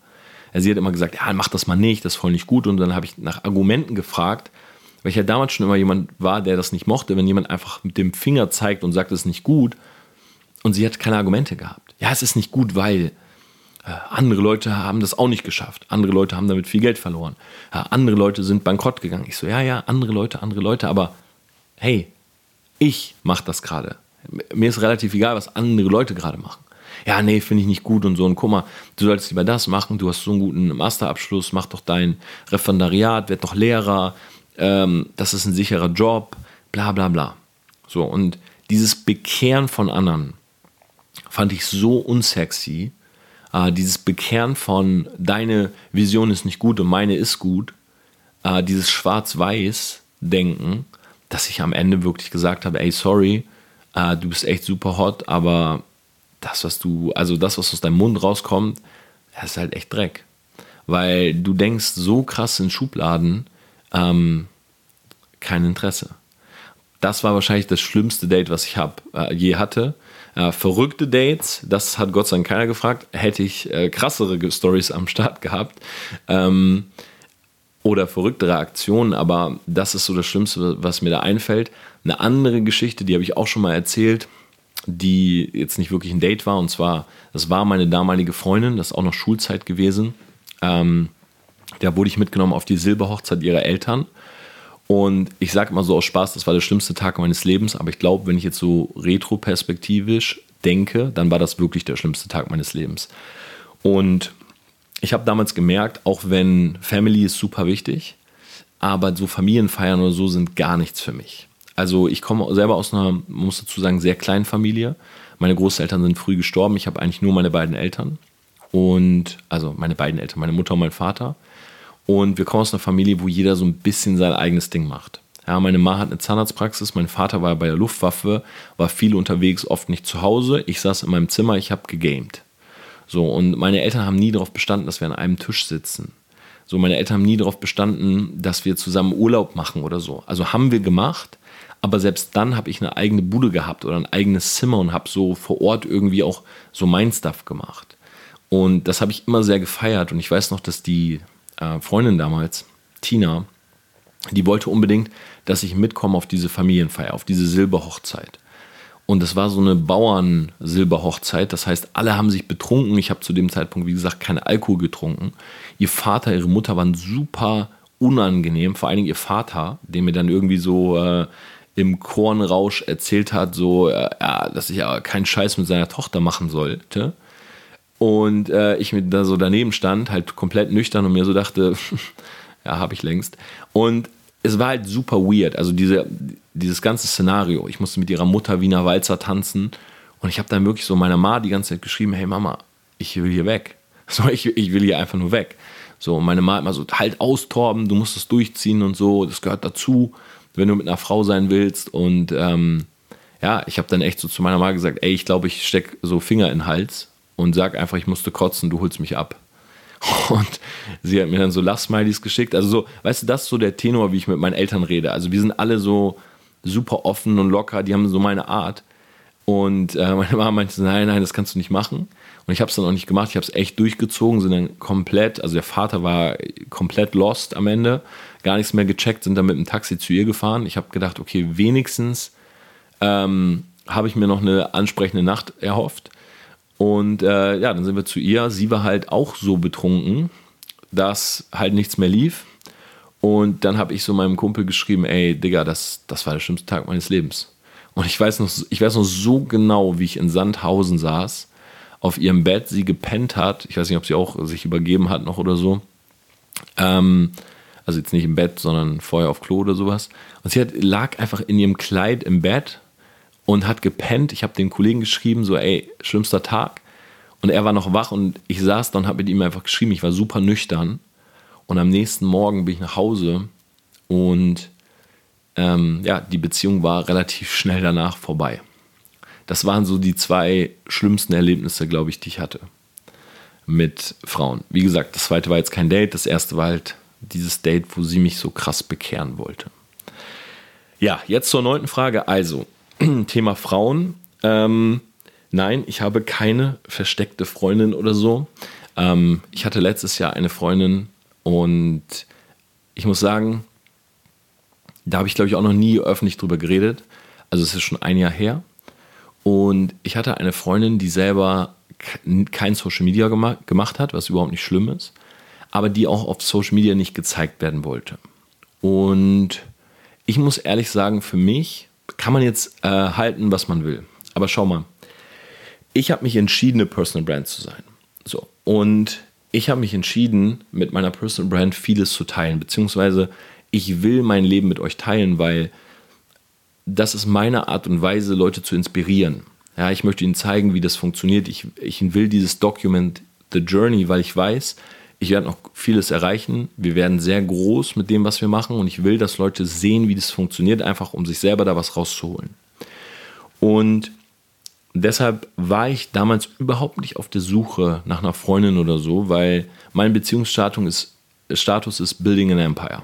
Also sie hat immer gesagt, ja, mach das mal nicht, das ist voll nicht gut. Und dann habe ich nach Argumenten gefragt, weil ich ja damals schon immer jemand war, der das nicht mochte, wenn jemand einfach mit dem Finger zeigt und sagt, das ist nicht gut und sie hat keine Argumente gehabt. Ja, es ist nicht gut, weil äh, andere Leute haben das auch nicht geschafft. Andere Leute haben damit viel Geld verloren. Ja, andere Leute sind bankrott gegangen. Ich so, ja, ja, andere Leute, andere Leute, aber hey, ich mache das gerade. Mir ist relativ egal, was andere Leute gerade machen. Ja, nee, finde ich nicht gut und so. Und guck mal, du solltest lieber das machen. Du hast so einen guten Masterabschluss, mach doch dein Referendariat, werd doch Lehrer. Ähm, das ist ein sicherer Job, bla bla bla. So, und dieses Bekehren von anderen fand ich so unsexy. Äh, dieses Bekehren von deine Vision ist nicht gut und meine ist gut. Äh, dieses Schwarz-Weiß-Denken, dass ich am Ende wirklich gesagt habe, ey, sorry, äh, du bist echt super hot, aber das, was du, also das, was aus deinem Mund rauskommt, das ist halt echt Dreck. Weil du denkst so krass in Schubladen, ähm, kein Interesse. Das war wahrscheinlich das schlimmste Date, was ich hab, äh, je hatte. Äh, verrückte Dates, das hat Gott sei Dank keiner gefragt. Hätte ich äh, krassere Stories am Start gehabt. Ähm, oder verrücktere Aktionen, aber das ist so das Schlimmste, was mir da einfällt. Eine andere Geschichte, die habe ich auch schon mal erzählt, die jetzt nicht wirklich ein Date war. Und zwar, das war meine damalige Freundin, das ist auch noch Schulzeit gewesen. Ähm, da wurde ich mitgenommen auf die Silberhochzeit ihrer Eltern. Und ich sage mal so aus Spaß, das war der schlimmste Tag meines Lebens. Aber ich glaube, wenn ich jetzt so retroperspektivisch denke, dann war das wirklich der schlimmste Tag meines Lebens. Und ich habe damals gemerkt, auch wenn Family ist super wichtig, aber so Familienfeiern oder so sind gar nichts für mich. Also ich komme selber aus einer, muss dazu sagen, sehr kleinen Familie. Meine Großeltern sind früh gestorben. Ich habe eigentlich nur meine beiden Eltern. Und, also meine beiden Eltern, meine Mutter und mein Vater. Und wir kommen aus einer Familie, wo jeder so ein bisschen sein eigenes Ding macht. Ja, meine Mama hat eine Zahnarztpraxis, mein Vater war bei der Luftwaffe, war viel unterwegs, oft nicht zu Hause. Ich saß in meinem Zimmer, ich habe gegamed. So, und meine Eltern haben nie darauf bestanden, dass wir an einem Tisch sitzen. So, meine Eltern haben nie darauf bestanden, dass wir zusammen Urlaub machen oder so. Also haben wir gemacht, aber selbst dann habe ich eine eigene Bude gehabt oder ein eigenes Zimmer und habe so vor Ort irgendwie auch so mein Stuff gemacht. Und das habe ich immer sehr gefeiert. Und ich weiß noch, dass die äh, Freundin damals, Tina, die wollte unbedingt, dass ich mitkomme auf diese Familienfeier, auf diese Silberhochzeit. Und das war so eine Bauern-Silberhochzeit. Das heißt, alle haben sich betrunken. Ich habe zu dem Zeitpunkt, wie gesagt, keinen Alkohol getrunken. Ihr Vater, ihre Mutter waren super unangenehm. Vor allen Dingen ihr Vater, der mir dann irgendwie so äh, im Kornrausch erzählt hat, so, äh, ja, dass ich ja keinen Scheiß mit seiner Tochter machen sollte. Und äh, ich mit da so daneben stand, halt komplett nüchtern und mir so dachte, ja, habe ich längst. Und es war halt super weird. Also diese, dieses ganze Szenario. Ich musste mit ihrer Mutter Wiener Walzer tanzen und ich habe dann wirklich so meiner Ma die ganze Zeit geschrieben, hey Mama, ich will hier weg. So, ich, ich will hier einfach nur weg. So, und meine Ma immer so, halt austorben, du musst es durchziehen und so, das gehört dazu wenn du mit einer Frau sein willst. Und ähm, ja, ich habe dann echt so zu meiner Mama gesagt, ey, ich glaube, ich stecke so Finger in den Hals und sag einfach, ich musste kotzen, du holst mich ab. Und sie hat mir dann so Lachsmilies geschickt. Also so, weißt du, das ist so der Tenor, wie ich mit meinen Eltern rede. Also wir sind alle so super offen und locker, die haben so meine Art. Und äh, meine Mama meinte, nein, nein, das kannst du nicht machen. Und ich habe es dann auch nicht gemacht. Ich habe es echt durchgezogen, sind dann komplett, also der Vater war komplett lost am Ende, gar nichts mehr gecheckt, sind dann mit dem Taxi zu ihr gefahren. Ich habe gedacht, okay, wenigstens ähm, habe ich mir noch eine ansprechende Nacht erhofft. Und äh, ja, dann sind wir zu ihr. Sie war halt auch so betrunken, dass halt nichts mehr lief. Und dann habe ich so meinem Kumpel geschrieben, ey, Digga, das, das war der schlimmste Tag meines Lebens. Und ich weiß noch, ich weiß noch so genau, wie ich in Sandhausen saß, auf ihrem Bett sie gepennt hat. Ich weiß nicht, ob sie auch sich übergeben hat noch oder so. Ähm, also jetzt nicht im Bett, sondern vorher auf Klo oder sowas. Und sie hat, lag einfach in ihrem Kleid im Bett und hat gepennt. Ich habe den Kollegen geschrieben, so, ey, schlimmster Tag. Und er war noch wach und ich saß da und habe mit ihm einfach geschrieben. Ich war super nüchtern. Und am nächsten Morgen bin ich nach Hause und ähm, ja, die Beziehung war relativ schnell danach vorbei. Das waren so die zwei schlimmsten Erlebnisse, glaube ich, die ich hatte mit Frauen. Wie gesagt, das zweite war jetzt kein Date, das erste war halt dieses Date, wo sie mich so krass bekehren wollte. Ja, jetzt zur neunten Frage. Also, Thema Frauen. Ähm, nein, ich habe keine versteckte Freundin oder so. Ähm, ich hatte letztes Jahr eine Freundin und ich muss sagen, da habe ich glaube ich auch noch nie öffentlich drüber geredet. Also es ist schon ein Jahr her. Und ich hatte eine Freundin, die selber kein Social Media gema gemacht hat, was überhaupt nicht schlimm ist, aber die auch auf Social Media nicht gezeigt werden wollte. Und ich muss ehrlich sagen, für mich kann man jetzt äh, halten, was man will. Aber schau mal, ich habe mich entschieden, eine Personal Brand zu sein. So. Und ich habe mich entschieden, mit meiner Personal Brand vieles zu teilen, beziehungsweise ich will mein Leben mit euch teilen, weil das ist meine Art und Weise, Leute zu inspirieren. Ja, ich möchte ihnen zeigen, wie das funktioniert. Ich, ich will dieses Document The Journey, weil ich weiß, ich werde noch vieles erreichen. Wir werden sehr groß mit dem, was wir machen. Und ich will, dass Leute sehen, wie das funktioniert, einfach um sich selber da was rauszuholen. Und deshalb war ich damals überhaupt nicht auf der Suche nach einer Freundin oder so, weil mein Beziehungsstatus ist, Status ist Building an Empire.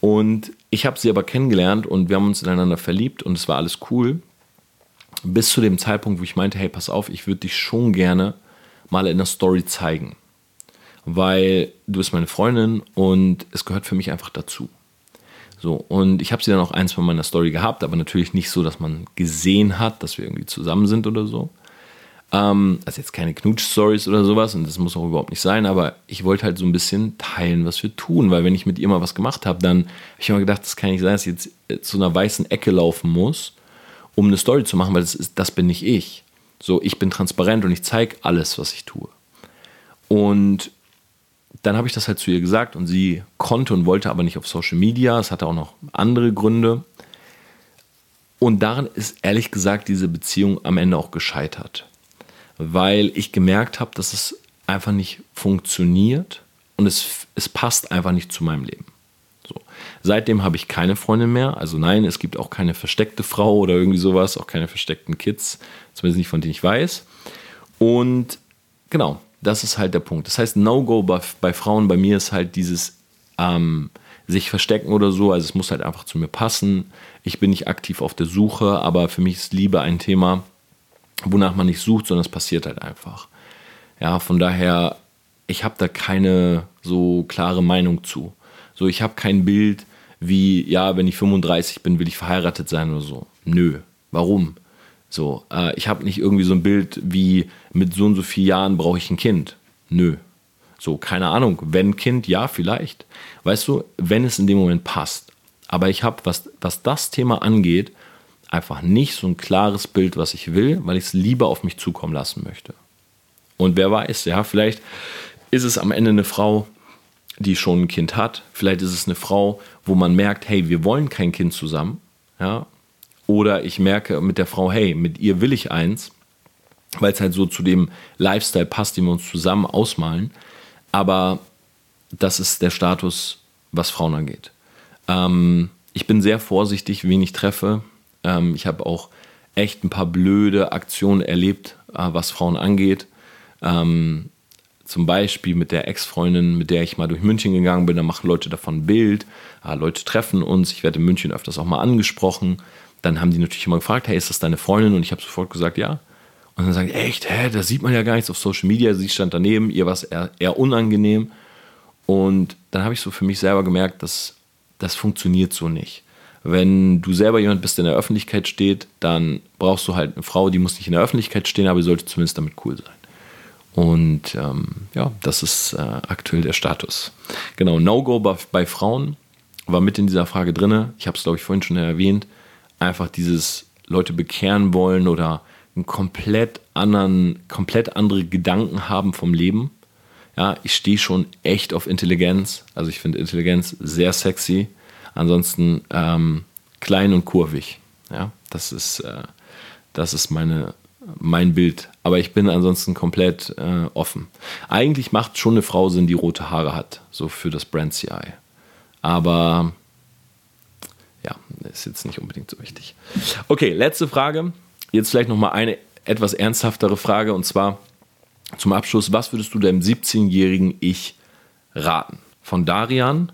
Und ich habe sie aber kennengelernt und wir haben uns ineinander verliebt und es war alles cool. Bis zu dem Zeitpunkt, wo ich meinte, hey, pass auf, ich würde dich schon gerne mal in der Story zeigen. Weil du bist meine Freundin und es gehört für mich einfach dazu. So, und ich habe sie dann auch eins von meiner Story gehabt, aber natürlich nicht so, dass man gesehen hat, dass wir irgendwie zusammen sind oder so. Ähm, also jetzt keine Knutsch-Stories oder sowas und das muss auch überhaupt nicht sein, aber ich wollte halt so ein bisschen teilen, was wir tun, weil wenn ich mit ihr mal was gemacht habe, dann habe ich immer gedacht, das kann nicht sein, dass ich jetzt äh, zu einer weißen Ecke laufen muss, um eine Story zu machen, weil das, ist, das bin nicht ich. So, ich bin transparent und ich zeige alles, was ich tue. Und dann habe ich das halt zu ihr gesagt und sie konnte und wollte aber nicht auf Social Media. Es hatte auch noch andere Gründe. Und daran ist ehrlich gesagt diese Beziehung am Ende auch gescheitert weil ich gemerkt habe, dass es einfach nicht funktioniert und es, es passt einfach nicht zu meinem Leben. So. Seitdem habe ich keine Freundin mehr. Also nein, es gibt auch keine versteckte Frau oder irgendwie sowas, auch keine versteckten Kids, zumindest nicht von denen ich weiß. Und genau, das ist halt der Punkt. Das heißt, No-Go bei, bei, Frauen bei mir ist halt dieses ähm, sich verstecken oder so. Also es muss halt einfach zu mir passen. Ich bin nicht aktiv auf der Suche, aber für mich ist Liebe ein Thema, wonach man nicht sucht, sondern es passiert halt einfach. Ja, von daher, ich habe da keine so klare Meinung zu. So, ich habe kein Bild wie, ja, wenn ich 35 bin, will ich verheiratet sein oder so. Nö. Warum? So, äh, ich habe nicht irgendwie so ein Bild wie, mit so und so vielen Jahren brauche ich ein Kind. Nö. So, keine Ahnung. Wenn Kind, ja, vielleicht. Weißt du, wenn es in dem Moment passt. Aber ich habe, was, was das Thema angeht, einfach nicht so ein klares Bild, was ich will, weil ich es lieber auf mich zukommen lassen möchte. Und wer weiß, ja, vielleicht ist es am Ende eine Frau, die schon ein Kind hat. Vielleicht ist es eine Frau, wo man merkt, hey, wir wollen kein Kind zusammen. Ja? Oder ich merke mit der Frau, hey, mit ihr will ich eins, weil es halt so zu dem Lifestyle passt, den wir uns zusammen ausmalen. Aber das ist der Status, was Frauen angeht. Ähm, ich bin sehr vorsichtig, wen ich treffe. Ähm, ich habe auch echt ein paar blöde Aktionen erlebt, äh, was Frauen angeht. Ähm, zum Beispiel mit der Ex-Freundin, mit der ich mal durch München gegangen bin, da machen Leute davon ein Bild. Äh, Leute treffen uns. Ich werde in München öfters auch mal angesprochen. Dann haben die natürlich immer gefragt, hey, ist das deine Freundin? Und ich habe sofort gesagt, ja. Und dann sagen die, echt, hä, da sieht man ja gar nichts auf Social Media. Sie stand daneben, ihr war es eher, eher unangenehm. Und dann habe ich so für mich selber gemerkt, dass das funktioniert so nicht. Wenn du selber jemand bist, der in der Öffentlichkeit steht, dann brauchst du halt eine Frau, die muss nicht in der Öffentlichkeit stehen, aber die sollte zumindest damit cool sein. Und ähm, ja, das ist äh, aktuell der Status. Genau, No-Go bei, bei, Frauen war mit in dieser Frage drin. Ich habe es, glaube ich, vorhin schon erwähnt. Einfach dieses Leute bekehren wollen oder einen komplett anderen, komplett andere Gedanken haben vom Leben. Ja, ich stehe schon echt auf Intelligenz. Also ich finde Intelligenz sehr sexy. Ansonsten ähm, klein und kurvig. Ja, das ist, äh, das ist meine, mein Bild. Aber ich bin ansonsten komplett äh, offen. Eigentlich macht schon eine Frau Sinn, die rote Haare hat, so für das Brand CI. Aber ja, ist jetzt nicht unbedingt so wichtig. Okay, letzte Frage. Jetzt vielleicht nochmal eine etwas ernsthaftere Frage und zwar zum Abschluss: Was würdest du deinem 17-jährigen Ich raten? Von Darian.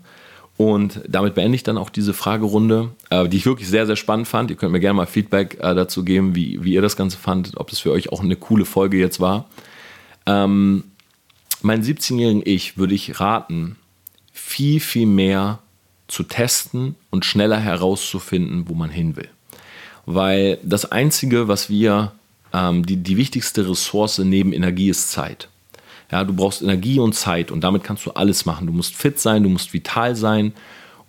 Und damit beende ich dann auch diese Fragerunde, äh, die ich wirklich sehr, sehr spannend fand. Ihr könnt mir gerne mal Feedback äh, dazu geben, wie, wie ihr das Ganze fandet, ob es für euch auch eine coole Folge jetzt war. Ähm, meinen 17-jährigen Ich würde ich raten, viel, viel mehr zu testen und schneller herauszufinden, wo man hin will. weil das Einzige, was wir, ähm, die, die wichtigste Ressource neben Energie ist Zeit. Ja, du brauchst Energie und Zeit und damit kannst du alles machen. Du musst fit sein, du musst vital sein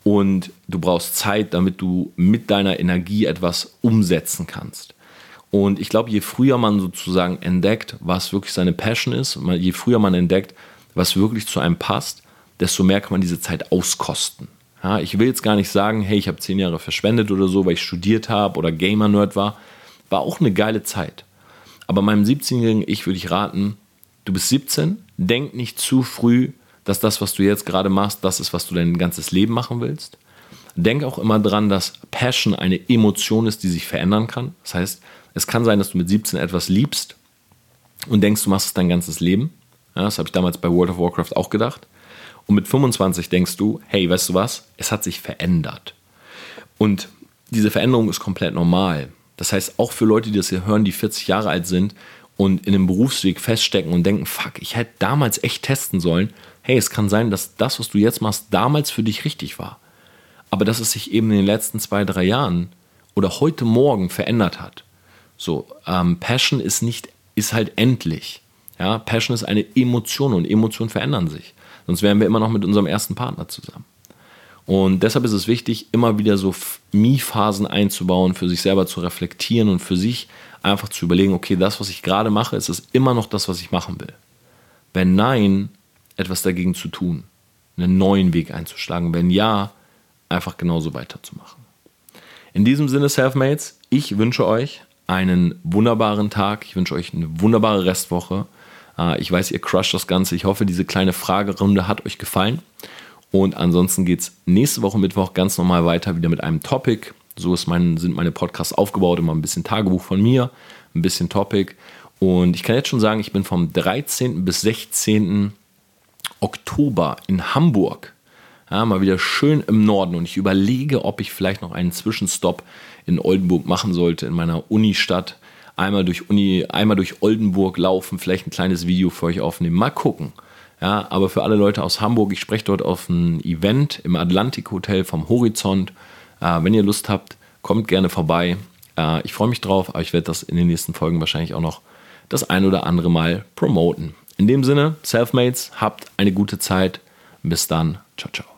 und du brauchst Zeit, damit du mit deiner Energie etwas umsetzen kannst. Und ich glaube, je früher man sozusagen entdeckt, was wirklich seine Passion ist, je früher man entdeckt, was wirklich zu einem passt, desto mehr kann man diese Zeit auskosten. Ja, ich will jetzt gar nicht sagen, hey, ich habe zehn Jahre verschwendet oder so, weil ich studiert habe oder Gamer-Nerd war. War auch eine geile Zeit. Aber meinem 17-jährigen Ich würde ich raten, du bist 17, denk nicht zu früh, dass das, was du jetzt gerade machst, das ist, was du dein ganzes Leben machen willst. Denk auch immer dran, dass Passion eine Emotion ist, die sich verändern kann. Das heißt, es kann sein, dass du mit 17 etwas liebst und denkst, du machst es dein ganzes Leben. Ja, das habe ich damals bei World of Warcraft auch gedacht. Und mit 25 denkst du, hey, weißt du was? Es hat sich verändert. Und diese Veränderung ist komplett normal. Das heißt, auch für Leute, die das hier hören, die 40 Jahre alt sind und in einem Berufsweg feststecken und denken, fuck, ich hätte damals echt testen sollen. Hey, es kann sein, dass das, was du jetzt machst, damals für dich richtig war. Aber dass es sich eben in den letzten zwei, drei Jahren oder heute Morgen verändert hat. So, ähm, Passion ist nicht, ist halt endlich. Ja, Passion ist eine Emotion und Emotionen verändern sich. Sonst wären wir immer noch mit unserem ersten Partner zusammen. Und deshalb ist es wichtig, immer wieder so Mi-Phasen einzubauen, für sich selber zu reflektieren und für sich einfach zu überlegen, okay, das, was ich gerade mache, ist es immer noch das, was ich machen will. Wenn nein, etwas dagegen zu tun, einen neuen Weg einzuschlagen. Wenn ja, einfach genauso weiterzumachen. In diesem Sinne, Selfmates, ich wünsche euch einen wunderbaren Tag. Ich wünsche euch eine wunderbare Restwoche. Äh, ich weiß, ihr crusht das Ganze. Ich hoffe, diese kleine Fragerunde hat euch gefallen. Und ansonsten geht es nächste Woche Mittwoch ganz normal weiter, wieder mit einem Topic. So mein, sind meine Podcasts aufgebaut, immer ein bisschen Tagebuch von mir, ein bisschen Topic. Und ich kann jetzt schon sagen, ich bin vom 13. bis 16. Oktober in Hamburg. Ja, mal wieder schön im Norden. Und ich überlege, ob ich vielleicht noch einen Zwischenstopp in Oldenburg machen sollte, in meiner Unistadt einmal durch Uni, einmal durch Oldenburg laufen, vielleicht ein kleines Video für euch aufnehmen. Mal gucken. Ja, aber für alle Leute aus Hamburg, ich spreche dort auf ein Event im Atlantik Hotel vom Horizont. Äh, wenn ihr Lust habt, kommt gerne vorbei. Äh, ich freue mich drauf, aber ich werde das in den nächsten Folgen wahrscheinlich auch noch das ein oder andere Mal promoten. In dem Sinne, Selfmates, habt eine gute Zeit. Bis dann. Ciao, ciao.